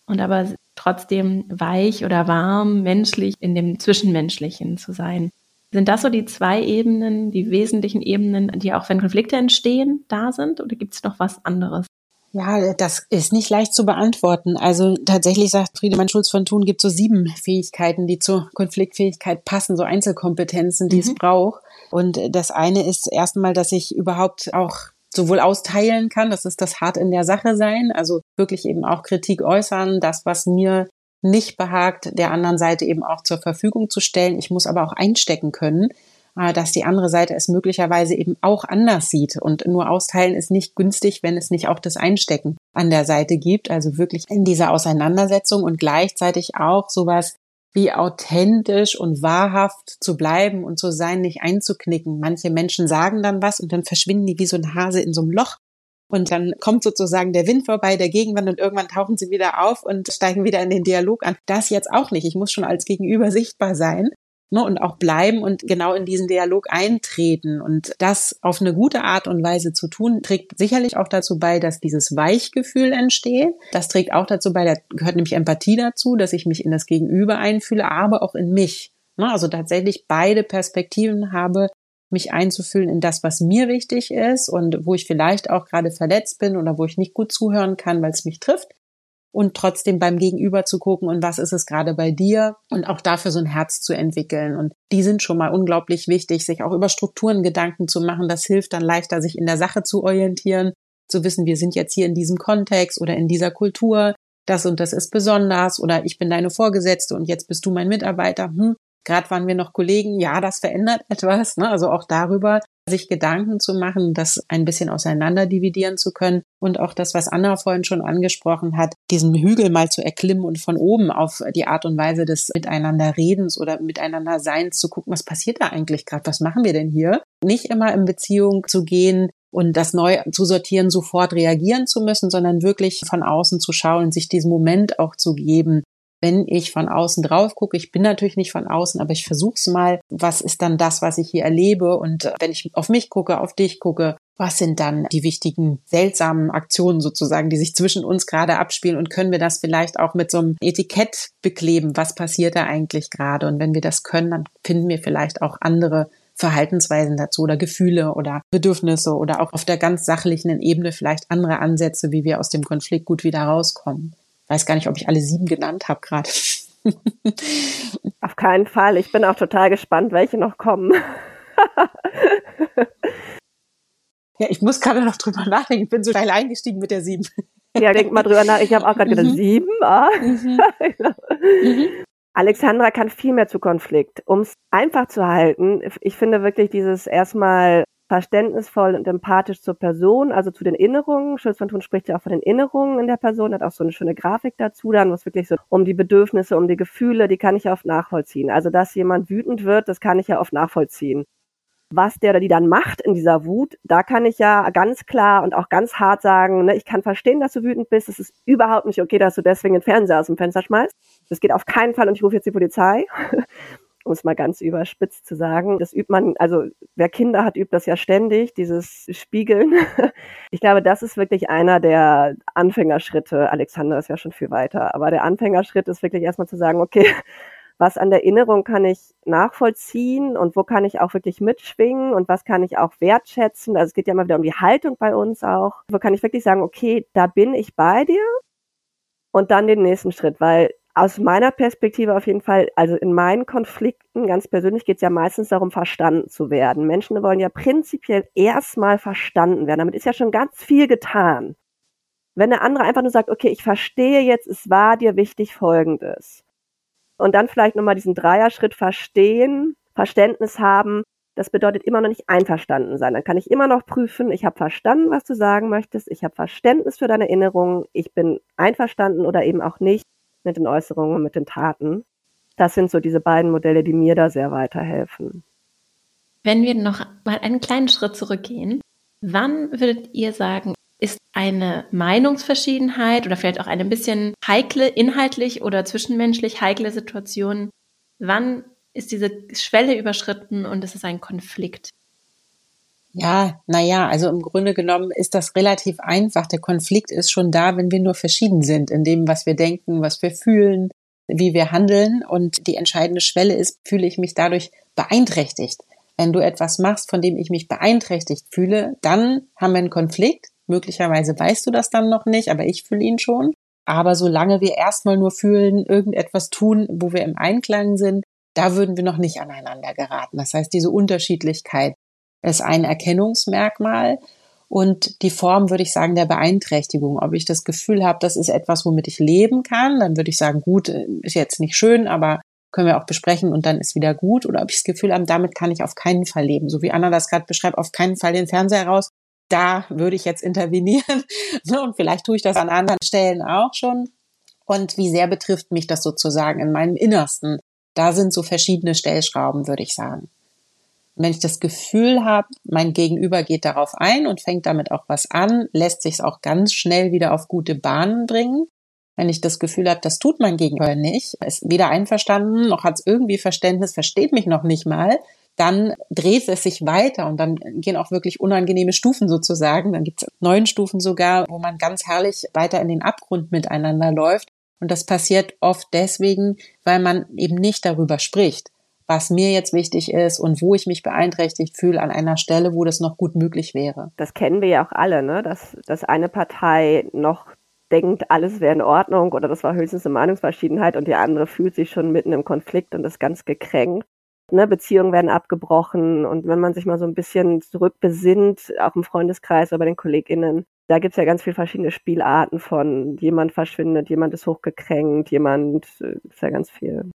und aber trotzdem weich oder warm, menschlich in dem Zwischenmenschlichen zu sein. Sind das so die zwei Ebenen, die wesentlichen Ebenen, die auch wenn Konflikte entstehen, da sind? Oder gibt es noch was anderes? Ja, das ist nicht leicht zu beantworten. Also tatsächlich sagt Friedemann Schulz von Thun, gibt so sieben Fähigkeiten, die zur Konfliktfähigkeit passen, so Einzelkompetenzen, die mhm. es braucht. Und das eine ist erstmal, dass ich überhaupt auch sowohl austeilen kann, das ist das hart in der Sache sein, also wirklich eben auch Kritik äußern, das, was mir nicht behagt, der anderen Seite eben auch zur Verfügung zu stellen. Ich muss aber auch einstecken können. Äh, dass die andere Seite es möglicherweise eben auch anders sieht. Und nur austeilen ist nicht günstig, wenn es nicht auch das Einstecken an der Seite gibt. Also wirklich in dieser Auseinandersetzung und gleichzeitig auch sowas wie authentisch und wahrhaft zu bleiben und zu sein, nicht einzuknicken. Manche Menschen sagen dann was und dann verschwinden die wie so ein Hase in so einem Loch. Und dann kommt sozusagen der Wind vorbei, der Gegenwand und irgendwann tauchen sie wieder auf und steigen wieder in den Dialog an. Das jetzt auch nicht. Ich muss schon als Gegenüber sichtbar sein ne, und auch bleiben und genau in diesen Dialog eintreten. Und das auf eine gute Art und Weise zu tun, trägt sicherlich auch dazu bei, dass dieses Weichgefühl entsteht. Das trägt auch dazu bei, da gehört nämlich Empathie dazu, dass ich mich in das Gegenüber einfühle, aber auch in mich. Ne, also tatsächlich beide Perspektiven habe, mich einzufühlen in das, was mir wichtig ist und wo ich vielleicht auch gerade verletzt bin oder wo ich nicht gut zuhören kann, weil es mich trifft und trotzdem beim Gegenüber zu gucken und was ist es gerade bei dir und auch dafür so ein Herz zu entwickeln. Und die sind schon mal unglaublich wichtig, sich auch über Strukturen Gedanken zu machen. Das hilft dann leichter, sich in der Sache zu orientieren, zu wissen, wir sind jetzt hier in diesem Kontext oder in dieser Kultur. Das und das ist besonders oder ich bin deine Vorgesetzte und jetzt bist du mein Mitarbeiter. Hm, Gerade waren wir noch Kollegen, ja, das verändert *laughs* etwas. Ne? Also auch darüber sich Gedanken zu machen, das ein bisschen auseinander dividieren zu können und auch das, was Anna vorhin schon angesprochen hat, diesen Hügel mal zu erklimmen und von oben auf die Art und Weise des Miteinanderredens oder Miteinanderseins zu gucken, was passiert da eigentlich gerade, was machen wir denn hier? Nicht immer in Beziehung zu gehen, und das neu zu sortieren, sofort reagieren zu müssen, sondern wirklich von außen zu schauen, sich diesen Moment auch zu geben, wenn ich von außen drauf gucke, ich bin natürlich nicht von außen, aber ich versuche es mal, was ist dann das, was ich hier erlebe? Und äh, wenn ich auf mich gucke, auf dich gucke, was sind dann die wichtigen, seltsamen Aktionen sozusagen, die sich zwischen uns gerade abspielen und können wir das vielleicht auch mit so einem Etikett bekleben, was passiert da eigentlich gerade? Und wenn wir das können, dann finden wir vielleicht auch andere Verhaltensweisen dazu oder Gefühle oder Bedürfnisse oder auch auf der ganz sachlichen Ebene vielleicht andere Ansätze, wie wir aus dem Konflikt gut wieder rauskommen. Weiß gar nicht, ob ich alle sieben genannt habe gerade. *laughs* Auf keinen Fall. Ich bin auch total gespannt, welche noch kommen. *laughs* Ja, ich muss gerade noch drüber nachdenken. Ich bin so steil eingestiegen mit der sieben. Ja, denk mal drüber nach. Ich habe auch gerade gedacht, mhm. sieben? Ah. Mhm. *laughs* mhm. Alexandra kann viel mehr zu Konflikt. Um es einfach zu halten, ich finde wirklich dieses erstmal verständnisvoll und empathisch zur Person, also zu den Erinnerungen. Schulz von Thun spricht ja auch von den Erinnerungen in der Person, hat auch so eine schöne Grafik dazu, dann was wirklich so um die Bedürfnisse, um die Gefühle, die kann ich ja oft nachvollziehen. Also, dass jemand wütend wird, das kann ich ja oft nachvollziehen was der oder die dann macht in dieser Wut, da kann ich ja ganz klar und auch ganz hart sagen, ne, ich kann verstehen, dass du wütend bist. Es ist überhaupt nicht okay, dass du deswegen den Fernseher aus dem Fenster schmeißt. Das geht auf keinen Fall und ich rufe jetzt die Polizei. Um es mal ganz überspitzt zu sagen. Das übt man, also wer Kinder hat, übt das ja ständig, dieses Spiegeln. *laughs* Ich glaube, das ist wirklich einer der Anfängerschritte. Alexander ist ja schon viel weiter, aber der Anfängerschritt ist wirklich erstmal zu sagen, okay, *laughs* was an der Erinnerung kann ich nachvollziehen und wo kann ich auch wirklich mitschwingen und was kann ich auch wertschätzen. Also es geht ja immer wieder um die Haltung bei uns auch. Wo kann ich wirklich sagen, okay, da bin ich bei dir und dann den nächsten Schritt, weil aus meiner Perspektive auf jeden Fall, also in meinen Konflikten ganz persönlich geht es ja meistens darum, verstanden zu werden. Menschen wollen ja prinzipiell erstmal verstanden werden. Damit ist ja schon ganz viel getan. Wenn der andere einfach nur sagt, okay, ich verstehe jetzt, es war dir wichtig Folgendes und dann vielleicht nochmal diesen Dreierschritt verstehen, Verständnis haben. Das bedeutet immer noch nicht einverstanden sein. Dann kann ich immer noch prüfen, ich habe verstanden, was du sagen möchtest, ich habe Verständnis für deine Erinnerungen, ich bin einverstanden oder eben auch nicht mit den Äußerungen, mit den Taten. Das sind so diese beiden Modelle, die mir da sehr weiterhelfen. Wenn wir noch mal einen kleinen Schritt zurückgehen, wann würdet ihr sagen, ist eine Meinungsverschiedenheit oder vielleicht auch eine ein bisschen heikle, inhaltlich oder zwischenmenschlich heikle Situation, wann ist diese Schwelle überschritten und es ist ein Konflikt? Ja, naja, also im Grunde genommen ist das relativ einfach. Der Konflikt ist schon da, wenn wir nur verschieden sind in dem, was wir denken, was wir fühlen, wie wir handeln. Und die entscheidende Schwelle ist, fühle ich mich dadurch beeinträchtigt. Wenn du etwas machst, von dem ich mich beeinträchtigt fühle, dann haben wir einen Konflikt. Möglicherweise weißt du das dann noch nicht, aber ich fühle ihn schon. Aber solange wir erstmal nur fühlen, irgendetwas tun, wo wir im Einklang sind, da würden wir noch nicht aneinander geraten. Das heißt, diese Unterschiedlichkeit ist ein Erkennungsmerkmal und die Form, würde ich sagen, der Beeinträchtigung. Ob ich das Gefühl habe, das ist etwas, womit ich leben kann, dann würde ich sagen, gut, ist jetzt nicht schön, aber können wir auch besprechen und dann ist wieder gut. Oder ob ich das Gefühl habe, damit kann ich auf keinen Fall leben. So wie Anna das gerade beschreibt, auf keinen Fall den Fernseher raus, da würde ich jetzt intervenieren. *laughs* Ne, und vielleicht tue ich das an anderen Stellen auch schon. Und wie sehr betrifft mich das sozusagen in meinem Innersten? Da sind so verschiedene Stellschrauben, würde ich sagen. Wenn ich das Gefühl habe, mein Gegenüber geht darauf ein und fängt damit auch was an, lässt sich es auch ganz schnell wieder auf gute Bahnen bringen. Wenn ich das Gefühl habe, das tut mein Gegenüber nicht, ist weder einverstanden, noch hat es irgendwie Verständnis, versteht mich noch nicht mal, dann dreht es sich weiter und dann gehen auch wirklich unangenehme Stufen sozusagen. Dann gibt es neun Stufen sogar, wo man ganz herrlich weiter in den Abgrund miteinander läuft. Und das passiert oft deswegen, weil man eben nicht darüber spricht, was mir jetzt wichtig ist und wo ich mich beeinträchtigt fühle an einer Stelle, wo das noch gut möglich wäre. Das kennen wir ja auch alle, ne? dass, dass eine Partei noch denkt, alles wäre in Ordnung oder das war höchstens eine Meinungsverschiedenheit und die andere fühlt sich schon mitten im Konflikt und ist ganz gekränkt ne, Beziehungen werden abgebrochen und wenn man sich mal so ein bisschen zurückbesinnt, auch im Freundeskreis oder bei den KollegInnen, da gibt's ja ganz viele verschiedene Spielarten von jemand verschwindet, jemand ist hochgekränkt, jemand, äh, ist ja ganz viel.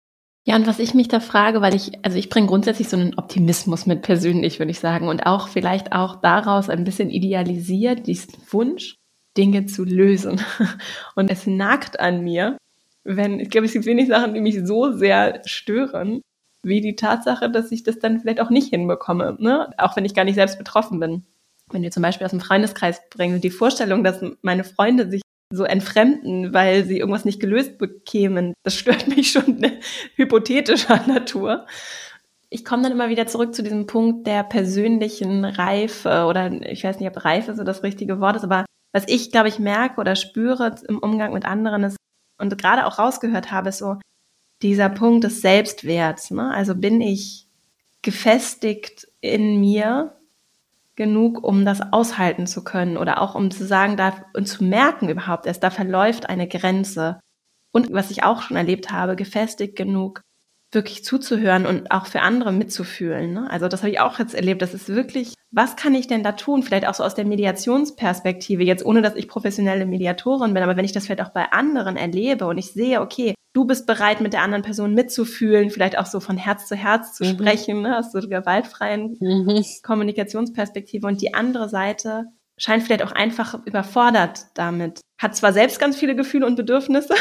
Ja, und was ich mich da frage, weil ich, also ich bringe grundsätzlich so einen Optimismus mit persönlich, würde ich sagen, und auch vielleicht auch daraus ein bisschen idealisiert, diesen Wunsch, Dinge zu lösen. *laughs* Und es nagt an mir, wenn, ich glaube, es gibt wenig Sachen, die mich so sehr stören, wie die Tatsache, dass ich das dann vielleicht auch nicht hinbekomme, ne? auch wenn ich gar nicht selbst betroffen bin. Wenn wir zum Beispiel aus dem Freundeskreis bringen, die Vorstellung, dass meine Freunde sich so entfremden, weil sie irgendwas nicht gelöst bekämen. Das stört *laughs* mich schon hypothetischer Natur. Ich komme dann immer wieder zurück zu diesem Punkt der persönlichen Reife oder ich weiß nicht, ob Reife so das richtige Wort ist, aber was ich, glaube ich, merke oder spüre im Umgang mit anderen ist und gerade auch rausgehört habe, ist so dieser Punkt des Selbstwerts. Ne? Also bin ich gefestigt in mir genug, um das aushalten zu können oder auch um zu sagen da und zu merken überhaupt erst, da verläuft eine Grenze. Und was ich auch schon erlebt habe, gefestigt genug, wirklich zuzuhören und auch für andere mitzufühlen. Ne? Also das habe ich auch jetzt erlebt. Das ist wirklich, was kann ich denn da tun? Vielleicht auch so aus der Mediationsperspektive, jetzt ohne dass ich professionelle Mediatorin bin, aber wenn ich das vielleicht auch bei anderen erlebe und ich sehe, okay, du bist bereit, mit der anderen Person mitzufühlen, vielleicht auch so von Herz zu Herz zu mhm. sprechen, ne? aus so gewaltfreien mhm. Kommunikationsperspektive und die andere Seite scheint vielleicht auch einfach überfordert damit. Hat zwar selbst ganz viele Gefühle und Bedürfnisse,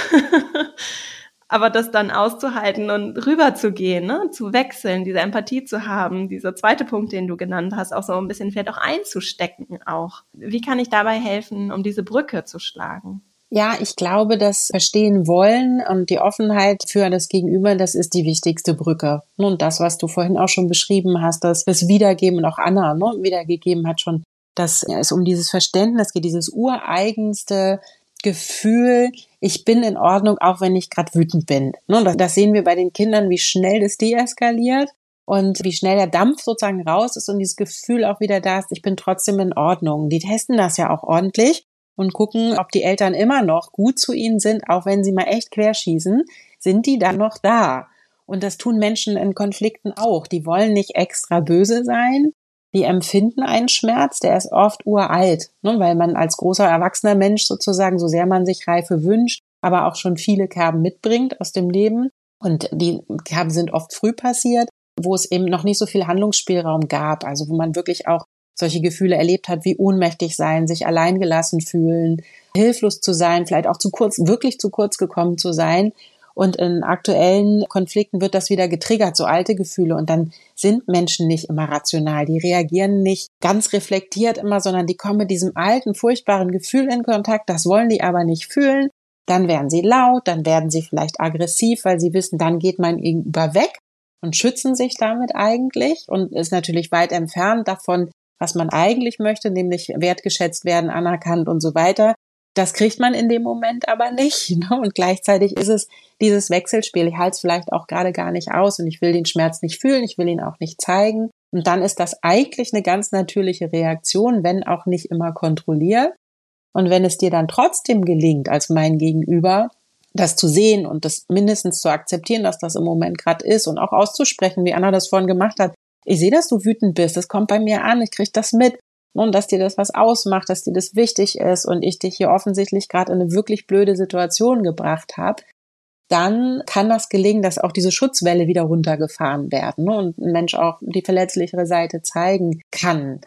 *laughs* aber das dann auszuhalten und rüberzugehen, ne? zu wechseln, diese Empathie zu haben, dieser zweite Punkt, den du genannt hast, auch so ein bisschen vielleicht auch einzustecken auch. Wie kann ich dabei helfen, um diese Brücke zu schlagen? Ja, ich glaube, das Verstehen wollen und die Offenheit für das Gegenüber, das ist die wichtigste Brücke. Und das, was du vorhin auch schon beschrieben hast, das, das Wiedergeben und auch Anna ne, wiedergegeben hat schon, dass es um dieses Verständnis geht, dieses ureigenste Gefühl, ich bin in Ordnung, auch wenn ich gerade wütend bin. Ne, das sehen wir bei den Kindern, wie schnell das deeskaliert und wie schnell der Dampf sozusagen raus ist und dieses Gefühl auch wieder da ist, ich bin trotzdem in Ordnung. Die testen das ja auch ordentlich und gucken, ob die Eltern immer noch gut zu ihnen sind, auch wenn sie mal echt querschießen, sind die dann noch da. Und das tun Menschen in Konflikten auch. Die wollen nicht extra böse sein, die empfinden einen Schmerz, der ist oft uralt, ne, weil man als großer erwachsener Mensch sozusagen, so sehr man sich Reife wünscht, aber auch schon viele Kerben mitbringt aus dem Leben. Und die Kerben sind oft früh passiert, wo es eben noch nicht so viel Handlungsspielraum gab, also wo man wirklich auch solche Gefühle erlebt hat, wie ohnmächtig sein, sich alleingelassen fühlen, hilflos zu sein, vielleicht auch zu kurz, wirklich zu kurz gekommen zu sein, und in aktuellen Konflikten wird das wieder getriggert, so alte Gefühle. Und dann sind Menschen nicht immer rational. Die reagieren nicht ganz reflektiert immer, sondern die kommen mit diesem alten, furchtbaren Gefühl in Kontakt. Das wollen die aber nicht fühlen. Dann werden sie laut, dann werden sie vielleicht aggressiv, weil sie wissen, dann geht mein Gegenüber weg und schützen sich damit eigentlich und ist natürlich weit entfernt davon, was man eigentlich möchte, nämlich wertgeschätzt werden, anerkannt und so weiter. Das kriegt man in dem Moment aber nicht. *laughs* Ne? Und gleichzeitig ist es dieses Wechselspiel. Ich halte es vielleicht auch gerade gar nicht aus und ich will den Schmerz nicht fühlen, ich will ihn auch nicht zeigen. Und dann ist das eigentlich eine ganz natürliche Reaktion, wenn auch nicht immer kontrolliert. Und wenn es dir dann trotzdem gelingt, als mein Gegenüber, das zu sehen und das mindestens zu akzeptieren, dass das im Moment gerade ist und auch auszusprechen, wie Anna das vorhin gemacht hat. Ich sehe, dass du wütend bist, das kommt bei mir an, ich kriege das mit und dass dir das was ausmacht, dass dir das wichtig ist und ich dich hier offensichtlich gerade in eine wirklich blöde Situation gebracht habe, dann kann das gelingen, dass auch diese Schutzwelle wieder runtergefahren werden ne, und ein Mensch auch die verletzlichere Seite zeigen kann.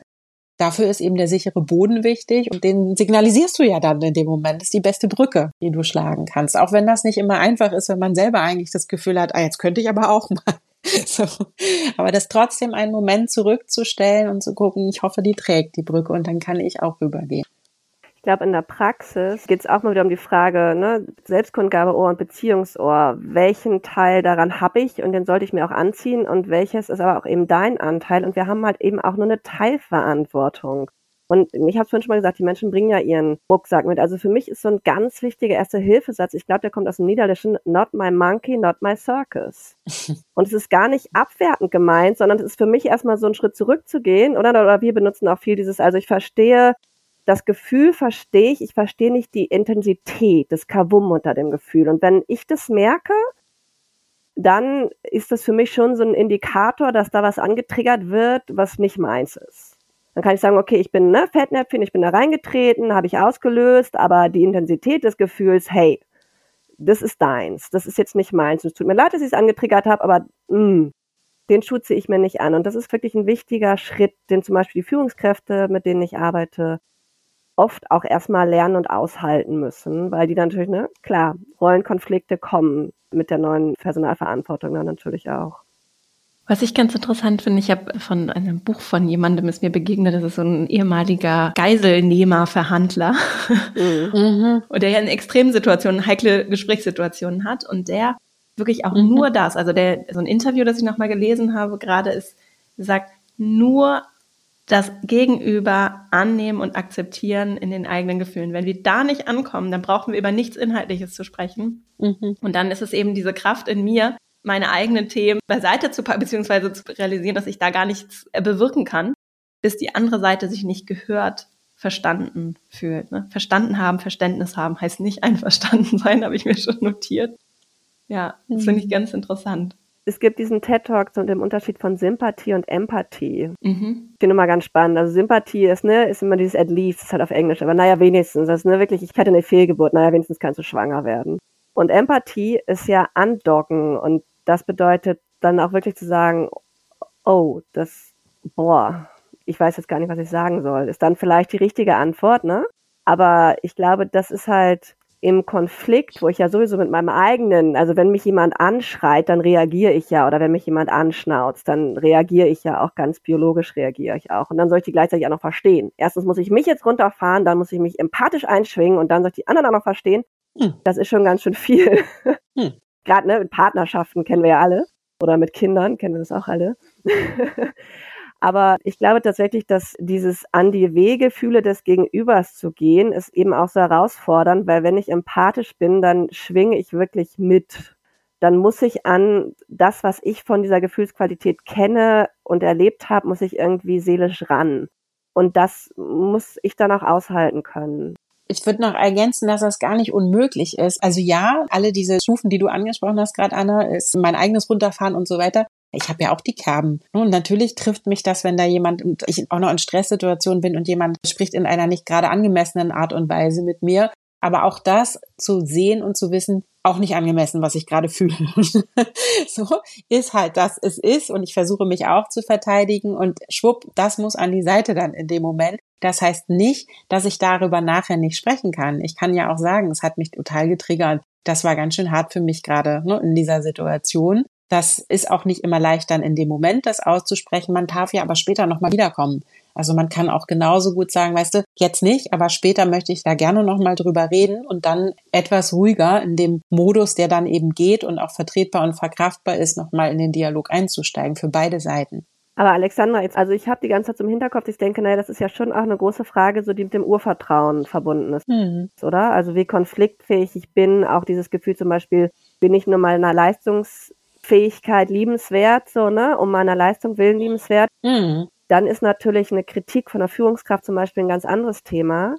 Dafür ist eben der sichere Boden wichtig und den signalisierst du ja dann in dem Moment. Das ist die beste Brücke, die du schlagen kannst. Auch wenn das nicht immer einfach ist, wenn man selber eigentlich das Gefühl hat, ah, jetzt könnte ich aber auch mal. *laughs* So. Aber das trotzdem einen Moment zurückzustellen und zu gucken, ich hoffe, die trägt die Brücke und dann kann ich auch rübergehen. Ich glaube, in der Praxis geht es auch mal wieder um die Frage, ne, Selbstkundgabeohr und Beziehungsohr. Welchen Teil daran habe ich und den sollte ich mir auch anziehen und welches ist aber auch eben dein Anteil und wir haben halt eben auch nur eine Teilverantwortung. Und ich habe es vorhin schon mal gesagt, die Menschen bringen ja ihren Rucksack mit. Also für mich ist so ein ganz wichtiger erster Hilfesatz, ich glaube, der kommt aus dem Niederländischen, not my monkey, not my circus. *laughs* Und es ist gar nicht abwertend gemeint, sondern es ist für mich erstmal so ein Schritt zurückzugehen, oder? Oder wir benutzen auch viel dieses, also ich verstehe, das Gefühl verstehe ich, ich verstehe nicht die Intensität, das Kavum unter dem Gefühl. Und wenn ich das merke, dann ist das für mich schon so ein Indikator, dass da was angetriggert wird, was nicht meins ist. Dann kann ich sagen, okay, ich bin ne, Fettnäpfchen, ich bin da reingetreten, habe ich ausgelöst, aber die Intensität des Gefühls, hey, das ist deins, das ist jetzt nicht meins. Es tut mir leid, dass ich es angetriggert habe, aber mh, mm, den schutze ich mir nicht an. Und das ist wirklich ein wichtiger Schritt, den zum Beispiel die Führungskräfte, mit denen ich arbeite, oft auch erstmal lernen und aushalten müssen, weil die dann natürlich, ne, klar, Rollenkonflikte kommen mit der neuen Personalverantwortung dann natürlich auch. Was ich ganz interessant finde, ich habe von einem Buch von jemandem ist mir begegnet, das ist so ein ehemaliger Geiselnehmer, Verhandler, mhm. und der ja in extremen Situationen, heikle Gesprächssituationen hat und der wirklich auch mhm. nur das, also der, so ein Interview, das ich nochmal gelesen habe, gerade ist, sagt, nur das Gegenüber annehmen und akzeptieren in den eigenen Gefühlen. Wenn wir da nicht ankommen, dann brauchen wir über nichts Inhaltliches zu sprechen. Mhm. Und dann ist es eben diese Kraft in mir, meine eigenen Themen beiseite zu packen, beziehungsweise zu realisieren, dass ich da gar nichts bewirken kann, bis die andere Seite sich nicht gehört, verstanden fühlt. Ne? Verstanden haben, Verständnis haben heißt nicht einverstanden *laughs* sein, habe ich mir schon notiert. Ja, das finde ich mhm. ganz interessant es gibt diesen TED-Talk zu dem Unterschied von Sympathie und Empathie. Mhm. Ich finde mal ganz spannend. Also Sympathie ist, ne, ist immer dieses at least, ist halt auf Englisch, aber naja, wenigstens. Das ist ne, wirklich, ich hatte eine Fehlgeburt, naja, wenigstens kannst du schwanger werden. Und Empathie ist ja andocken und das bedeutet dann auch wirklich zu sagen, oh, das, boah, ich weiß jetzt gar nicht, was ich sagen soll. Ist dann vielleicht die richtige Antwort, ne? Aber ich glaube, das ist halt, im Konflikt, wo ich ja sowieso mit meinem eigenen, also wenn mich jemand anschreit, dann reagiere ich ja, oder wenn mich jemand anschnauzt, dann reagiere ich ja auch ganz biologisch reagiere ich auch. Und dann soll ich die gleichzeitig auch noch verstehen. Erstens muss ich mich jetzt runterfahren, dann muss ich mich empathisch einschwingen und dann soll ich die anderen auch noch verstehen. Hm. Das ist schon ganz schön viel. Hm. Gerade ne, mit Partnerschaften kennen wir ja alle. Oder mit Kindern kennen wir das auch alle. *laughs* Aber ich glaube tatsächlich, dass dieses an die Wehgefühle des Gegenübers zu gehen, ist eben auch so herausfordernd, weil wenn ich empathisch bin, dann schwinge ich wirklich mit. Dann muss ich an das, was ich von dieser Gefühlsqualität kenne und erlebt habe, muss ich irgendwie seelisch ran. Und das muss ich dann auch aushalten können. Ich würde noch ergänzen, dass das gar nicht unmöglich ist. Also ja, alle diese Stufen, die du angesprochen hast, gerade Anna, ist mein eigenes Runterfahren und so weiter ich habe ja auch die Kerben. Und natürlich trifft mich das, wenn da jemand und ich auch noch in Stresssituationen bin und jemand spricht in einer nicht gerade angemessenen Art und Weise mit mir. Aber auch das zu sehen und zu wissen, auch nicht angemessen, was ich gerade fühle. *laughs* so ist halt das, es ist und ich versuche mich auch zu verteidigen und schwupp, das muss an die Seite dann in dem Moment. Das heißt nicht, dass ich darüber nachher nicht sprechen kann. Ich kann ja auch sagen, es hat mich total getriggert. Das war ganz schön hart für mich gerade ne, in dieser Situation. Das ist auch nicht immer leicht dann in dem Moment, das auszusprechen. Man darf ja aber später nochmal wiederkommen. Also man kann auch genauso gut sagen, weißt du, jetzt nicht, aber später möchte ich da gerne nochmal drüber reden und dann etwas ruhiger in dem Modus, der dann eben geht und auch vertretbar und verkraftbar ist, nochmal in den Dialog einzusteigen für beide Seiten. Aber Alexandra, jetzt, also ich habe die ganze Zeit zum Hinterkopf, ich denke, naja, das ist ja schon auch eine große Frage, so die mit dem Urvertrauen verbunden ist, mhm. oder? Also wie konfliktfähig ich bin, auch dieses Gefühl zum Beispiel, bin ich nur mal in einer Leistungs Fähigkeit liebenswert, so, ne, um meiner Leistung willen liebenswert, mhm. Dann ist natürlich eine Kritik von der Führungskraft zum Beispiel ein ganz anderes Thema.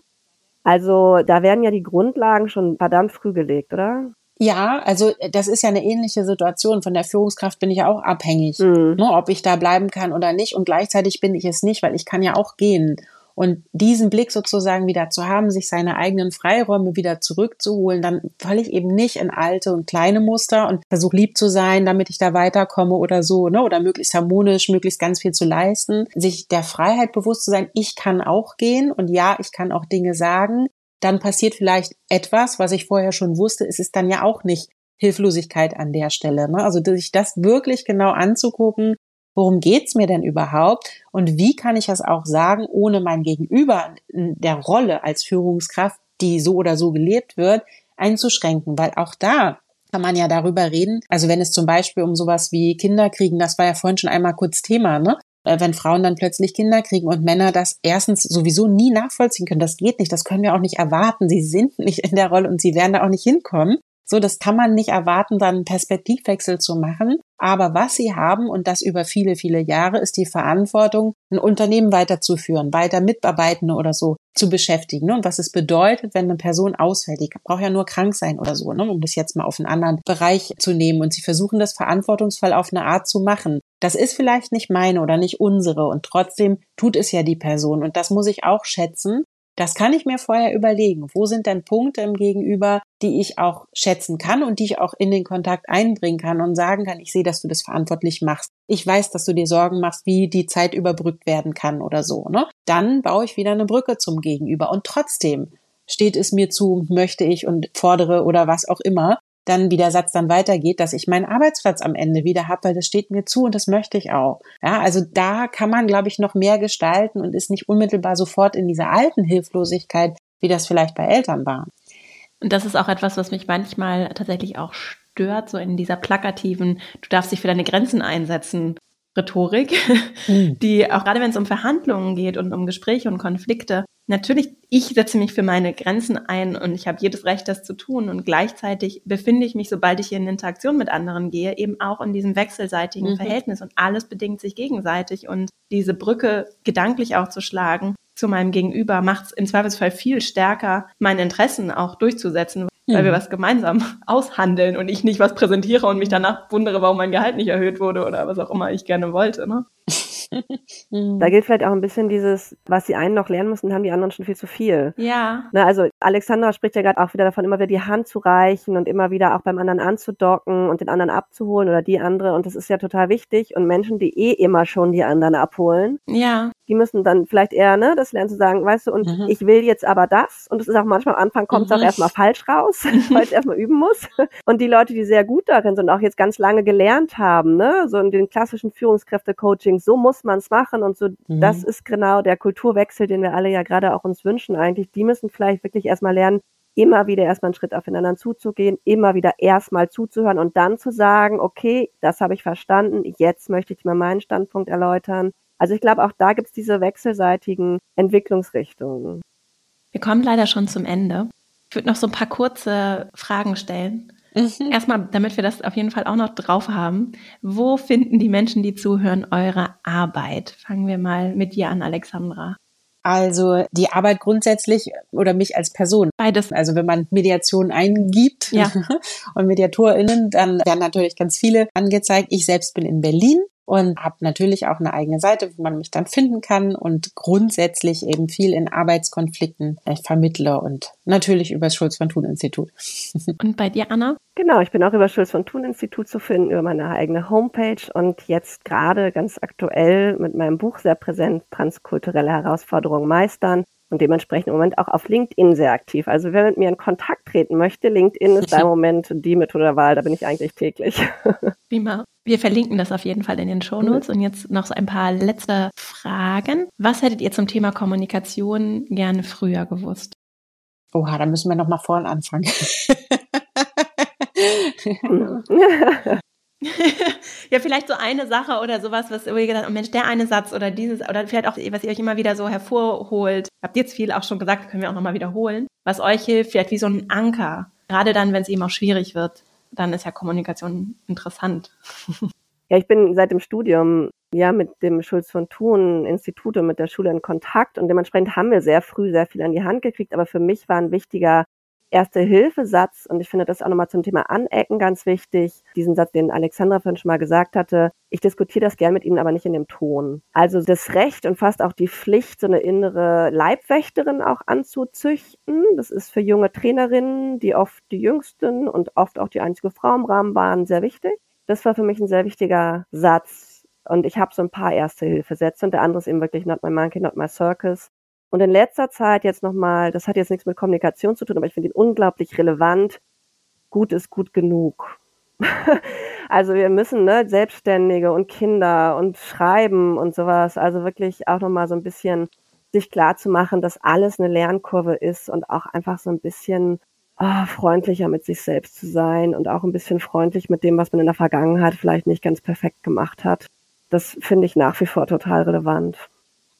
Also da werden ja die Grundlagen schon verdammt früh gelegt, oder? Ja, also das ist ja eine ähnliche Situation. Von der Führungskraft bin ich ja auch abhängig, mhm. ne, ob ich da bleiben kann oder nicht. Und gleichzeitig bin ich es nicht, weil ich kann ja auch gehen. Und diesen Blick sozusagen wieder zu haben, sich seine eigenen Freiräume wieder zurückzuholen, dann falle ich eben nicht in alte und kleine Muster und versuche lieb zu sein, damit ich da weiterkomme oder so, ne? Oder möglichst harmonisch, möglichst ganz viel zu leisten. Sich der Freiheit bewusst zu sein, ich kann auch gehen und ja, ich kann auch Dinge sagen. Dann passiert vielleicht etwas, was ich vorher schon wusste. Es ist dann ja auch nicht Hilflosigkeit an der Stelle. Ne? Also sich das wirklich genau anzugucken, worum geht's mir denn überhaupt und wie kann ich das auch sagen, ohne mein Gegenüber in der Rolle als Führungskraft, die so oder so gelebt wird, einzuschränken, weil auch da kann man ja darüber reden. Also wenn es zum Beispiel um sowas wie Kinder kriegen, das war ja vorhin schon einmal kurz Thema, ne? Äh, wenn Frauen dann plötzlich Kinder kriegen und Männer das erstens sowieso nie nachvollziehen können, das geht nicht, das können wir auch nicht erwarten. Sie sind nicht in der Rolle und sie werden da auch nicht hinkommen. So, das kann man nicht erwarten, dann einen Perspektivwechsel zu machen. Aber was sie haben, und das über viele, viele Jahre, ist die Verantwortung, ein Unternehmen weiterzuführen, weiter Mitarbeitende oder so zu beschäftigen. Und was es bedeutet, wenn eine Person ausfällt. Die braucht ja nur krank sein oder so, ne, um das jetzt mal auf einen anderen Bereich zu nehmen. Und sie versuchen das verantwortungsvoll auf eine Art zu machen. Das ist vielleicht nicht meine oder nicht unsere. Und trotzdem tut es ja die Person. Und das muss ich auch schätzen. Das kann ich mir vorher überlegen. Wo sind denn Punkte im Gegenüber, die ich auch schätzen kann und die ich auch in den Kontakt einbringen kann und sagen kann, ich sehe, dass du das verantwortlich machst. Ich weiß, dass du dir Sorgen machst, wie die Zeit überbrückt werden kann oder so, ne? Dann baue ich wieder eine Brücke zum Gegenüber und trotzdem steht es mir zu, möchte ich und fordere oder was auch immer, dann, wie der Satz dann weitergeht, dass ich meinen Arbeitsplatz am Ende wieder habe, weil das steht mir zu und das möchte ich auch. Ja, also da kann man, glaube ich, noch mehr gestalten und ist nicht unmittelbar sofort in dieser alten Hilflosigkeit, wie das vielleicht bei Eltern war. Und das ist auch etwas, was mich manchmal tatsächlich auch stört, so in dieser plakativen, du darfst dich für deine Grenzen einsetzen. Rhetorik, mhm. *laughs* die auch gerade wenn es um Verhandlungen geht und um Gespräche und Konflikte, natürlich, ich setze mich für meine Grenzen ein und ich habe jedes Recht, das zu tun. Und gleichzeitig befinde ich mich, sobald ich in Interaktion mit anderen gehe, eben auch in diesem wechselseitigen mhm. Verhältnis und alles bedingt sich gegenseitig. Und diese Brücke gedanklich auch zu schlagen zu meinem Gegenüber macht es im Zweifelsfall viel stärker, meine Interessen auch durchzusetzen, weil wir mhm. was gemeinsam *laughs* aushandeln und ich nicht was präsentiere und mich danach wundere, warum mein Gehalt nicht erhöht wurde oder was auch immer ich gerne wollte. Ne? *laughs* da gilt vielleicht auch ein bisschen dieses, was die einen noch lernen müssen, haben die anderen schon viel zu viel. Ja. Na, also Alexandra spricht ja gerade auch wieder davon, immer wieder die Hand zu reichen und immer wieder auch beim anderen anzudocken und den anderen abzuholen oder die andere. Und das ist ja total wichtig. Und Menschen, die eh immer schon die anderen abholen, ja. Die müssen dann vielleicht eher, ne, das lernen zu sagen, weißt du, und mhm. ich will jetzt aber das. Und es ist auch manchmal am Anfang kommt es mhm. auch erstmal falsch raus, *laughs* weil es erstmal üben muss. Und die Leute, die sehr gut darin sind und auch jetzt ganz lange gelernt haben, ne, so in den klassischen Führungskräfte-Coaching, so muss man es machen und so, mhm. das ist genau der Kulturwechsel, den wir alle ja gerade auch uns wünschen eigentlich. Die müssen vielleicht wirklich erstmal lernen, immer wieder erstmal einen Schritt aufeinander zuzugehen, immer wieder erstmal zuzuhören und dann zu sagen, okay, das habe ich verstanden, jetzt möchte ich mal meinen Standpunkt erläutern. Also ich glaube, auch da gibt es diese wechselseitigen Entwicklungsrichtungen. Wir kommen leider schon zum Ende. Ich würde noch so ein paar kurze Fragen stellen. Mhm. Erstmal, damit wir das auf jeden Fall auch noch drauf haben. Wo finden die Menschen, die zuhören, eure Arbeit? Fangen wir mal mit dir an, Alexandra. Also die Arbeit grundsätzlich oder mich als Person. Beides. Also wenn man Mediation eingibt ja. *laughs* und MediatorInnen, dann werden natürlich ganz viele angezeigt. Ich selbst bin in Berlin und habe natürlich auch eine eigene Seite, wo man mich dann finden kann und grundsätzlich eben viel in Arbeitskonflikten äh, vermittle und natürlich über das Schulz von Thun Institut. *laughs* Und bei dir, Anna? Genau, ich bin auch über Schulz von Thun Institut zu finden, über meine eigene Homepage und jetzt gerade ganz aktuell mit meinem Buch sehr präsent, transkulturelle Herausforderungen meistern und dementsprechend im Moment auch auf LinkedIn sehr aktiv. Also wer mit mir in Kontakt treten möchte, LinkedIn ist da im *laughs* Moment die Methode der Wahl, da bin ich eigentlich täglich. *laughs* Prima. Wir verlinken das auf jeden Fall in den Shownotes. Und jetzt noch so ein paar letzte Fragen. Was hättet ihr zum Thema Kommunikation gerne früher gewusst? Oha, da müssen wir noch mal vorne anfangen. *laughs* *laughs* ja, vielleicht so eine Sache oder sowas, was ihr gedacht, oh Mensch, der eine Satz oder dieses, oder vielleicht auch, was ihr euch immer wieder so hervorholt. Habt jetzt viel auch schon gesagt, können wir auch nochmal wiederholen. Was euch hilft, vielleicht wie so ein Anker. Gerade dann, wenn es eben auch schwierig wird, dann ist ja Kommunikation interessant. *laughs* Ja, ich bin seit dem Studium ja mit dem Schulz von Thun Institut und mit der Schule in Kontakt und dementsprechend haben wir sehr früh sehr viel an die Hand gekriegt, aber für mich war ein wichtiger Erste-Hilfe-Satz, und ich finde das auch nochmal zum Thema Anecken ganz wichtig, diesen Satz, den Alexandra vorhin schon mal gesagt hatte, ich diskutiere das gern mit Ihnen, aber nicht in dem Ton. Also das Recht und fast auch die Pflicht, so eine innere Leibwächterin auch anzuzüchten. Das ist für junge Trainerinnen, die oft die jüngsten und oft auch die einzige Frau im Rahmen waren, sehr wichtig. Das war für mich ein sehr wichtiger Satz. Und ich habe so ein paar Erste-Hilfe-Sätze und der andere ist eben wirklich Not My Monkey, Not My Circus. Und in letzter Zeit jetzt nochmal, das hat jetzt nichts mit Kommunikation zu tun, aber ich finde ihn unglaublich relevant. Gut ist gut genug. *laughs* also wir müssen, ne, Selbstständige und Kinder und Schreiben und sowas, also wirklich auch nochmal so ein bisschen sich klar zu machen, dass alles eine Lernkurve ist und auch einfach so ein bisschen oh, freundlicher mit sich selbst zu sein und auch ein bisschen freundlich mit dem, was man in der Vergangenheit vielleicht nicht ganz perfekt gemacht hat. Das finde ich nach wie vor total relevant.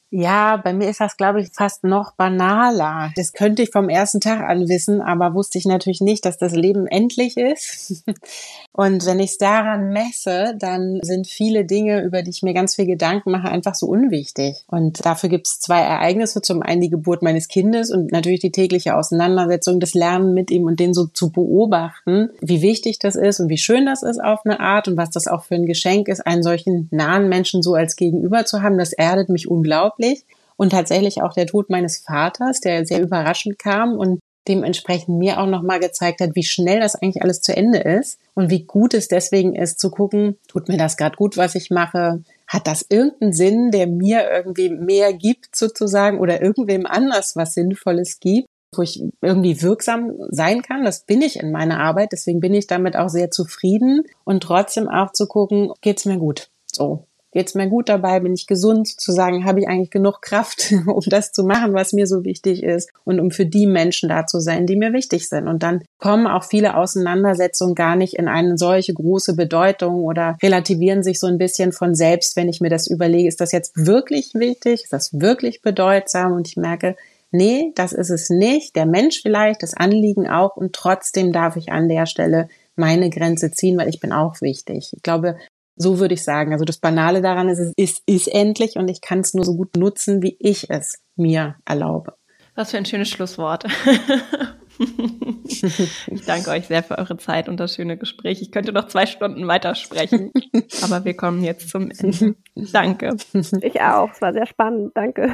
Ja, bei mir ist das, glaube ich, fast noch banaler. Das könnte ich vom ersten Tag an wissen, aber wusste ich natürlich nicht, dass das Leben endlich ist. *laughs* Und wenn ich es daran messe, dann sind viele Dinge, über die ich mir ganz viel Gedanken mache, einfach so unwichtig. Und dafür gibt es zwei Ereignisse. Zum einen die Geburt meines Kindes und natürlich die tägliche Auseinandersetzung, das Lernen mit ihm und den so zu beobachten, wie wichtig das ist und wie schön das ist auf eine Art und was das auch für ein Geschenk ist, einen solchen nahen Menschen so als Gegenüber zu haben. Das erdet mich unglaublich unglaublich. Und tatsächlich auch der Tod meines Vaters, der sehr überraschend kam und dementsprechend mir auch nochmal gezeigt hat, wie schnell das eigentlich alles zu Ende ist und wie gut es deswegen ist zu gucken, tut mir das gerade gut, was ich mache? Hat das irgendeinen Sinn, der mir irgendwie mehr gibt sozusagen oder irgendwem anders was Sinnvolles gibt? wo ich irgendwie wirksam sein kann. Das bin ich in meiner Arbeit. Deswegen bin ich damit auch sehr zufrieden. Und trotzdem auch zu gucken, geht's mir gut? So geht's mir gut dabei, bin ich gesund, zu sagen, habe ich eigentlich genug Kraft, *laughs* um das zu machen, was mir so wichtig ist und um für die Menschen da zu sein, die mir wichtig sind. Und dann kommen auch viele Auseinandersetzungen gar nicht in eine solche große Bedeutung oder relativieren sich so ein bisschen von selbst, wenn ich mir das überlege, ist das jetzt wirklich wichtig, ist das wirklich bedeutsam? Und ich merke, nee, das ist es nicht. Der Mensch vielleicht, das Anliegen auch und trotzdem darf ich an der Stelle meine Grenze ziehen, weil ich bin auch wichtig. Ich glaube, so würde ich sagen. Also das Banale daran ist, es ist, ist endlich und ich kann es nur so gut nutzen, wie ich es mir erlaube. Was für ein schönes Schlusswort. *laughs* ich danke euch sehr für eure Zeit und das schöne Gespräch. Ich könnte noch zwei Stunden weitersprechen, *laughs* aber wir kommen jetzt zum Ende. Danke. Ich auch. Es war sehr spannend. Danke.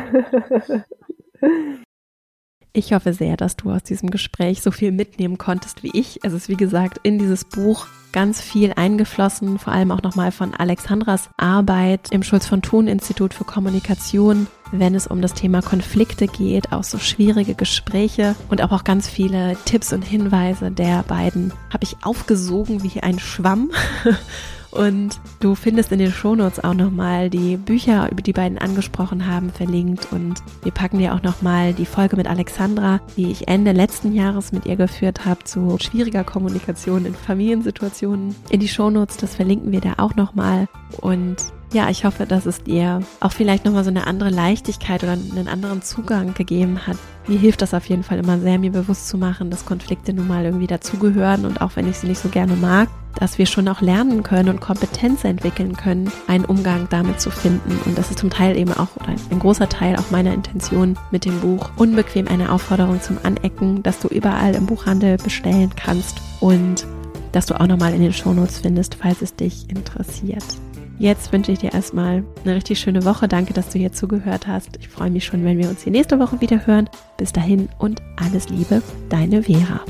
*laughs* Ich hoffe sehr, dass du aus diesem Gespräch so viel mitnehmen konntest wie ich. Es ist wie gesagt in dieses Buch ganz viel eingeflossen, vor allem auch nochmal von Alexandras Arbeit im Schulz von Thun Institut für Kommunikation, wenn es um das Thema Konflikte geht, auch so schwierige Gespräche und auch, auch ganz viele Tipps und Hinweise der beiden habe ich aufgesogen wie ein Schwamm *laughs* Und du findest in den Shownotes auch nochmal die Bücher, über die beiden angesprochen haben, verlinkt. Und wir packen dir auch nochmal die Folge mit Alexandra, die ich Ende letzten Jahres mit ihr geführt habe, zu schwieriger Kommunikation in Familiensituationen in die Shownotes. Das verlinken wir da auch nochmal. Und ja, ich hoffe, dass es dir auch vielleicht nochmal so eine andere Leichtigkeit oder einen anderen Zugang gegeben hat. Mir hilft das auf jeden Fall immer sehr, mir bewusst zu machen, dass Konflikte nun mal irgendwie dazugehören und auch wenn ich sie nicht so gerne mag, dass wir schon auch lernen können und Kompetenz entwickeln können, einen Umgang damit zu finden. Und das ist zum Teil eben auch, oder ein großer Teil auch meiner Intention mit dem Buch. Unbequem eine Aufforderung zum Anecken, dass du überall im Buchhandel bestellen kannst und dass du auch nochmal in den Shownotes findest, falls es dich interessiert. Jetzt wünsche ich dir erstmal eine richtig schöne Woche. Danke, dass du hier zugehört hast. Ich freue mich schon, wenn wir uns hier nächste Woche wieder hören. Bis dahin und alles Liebe, deine Vera.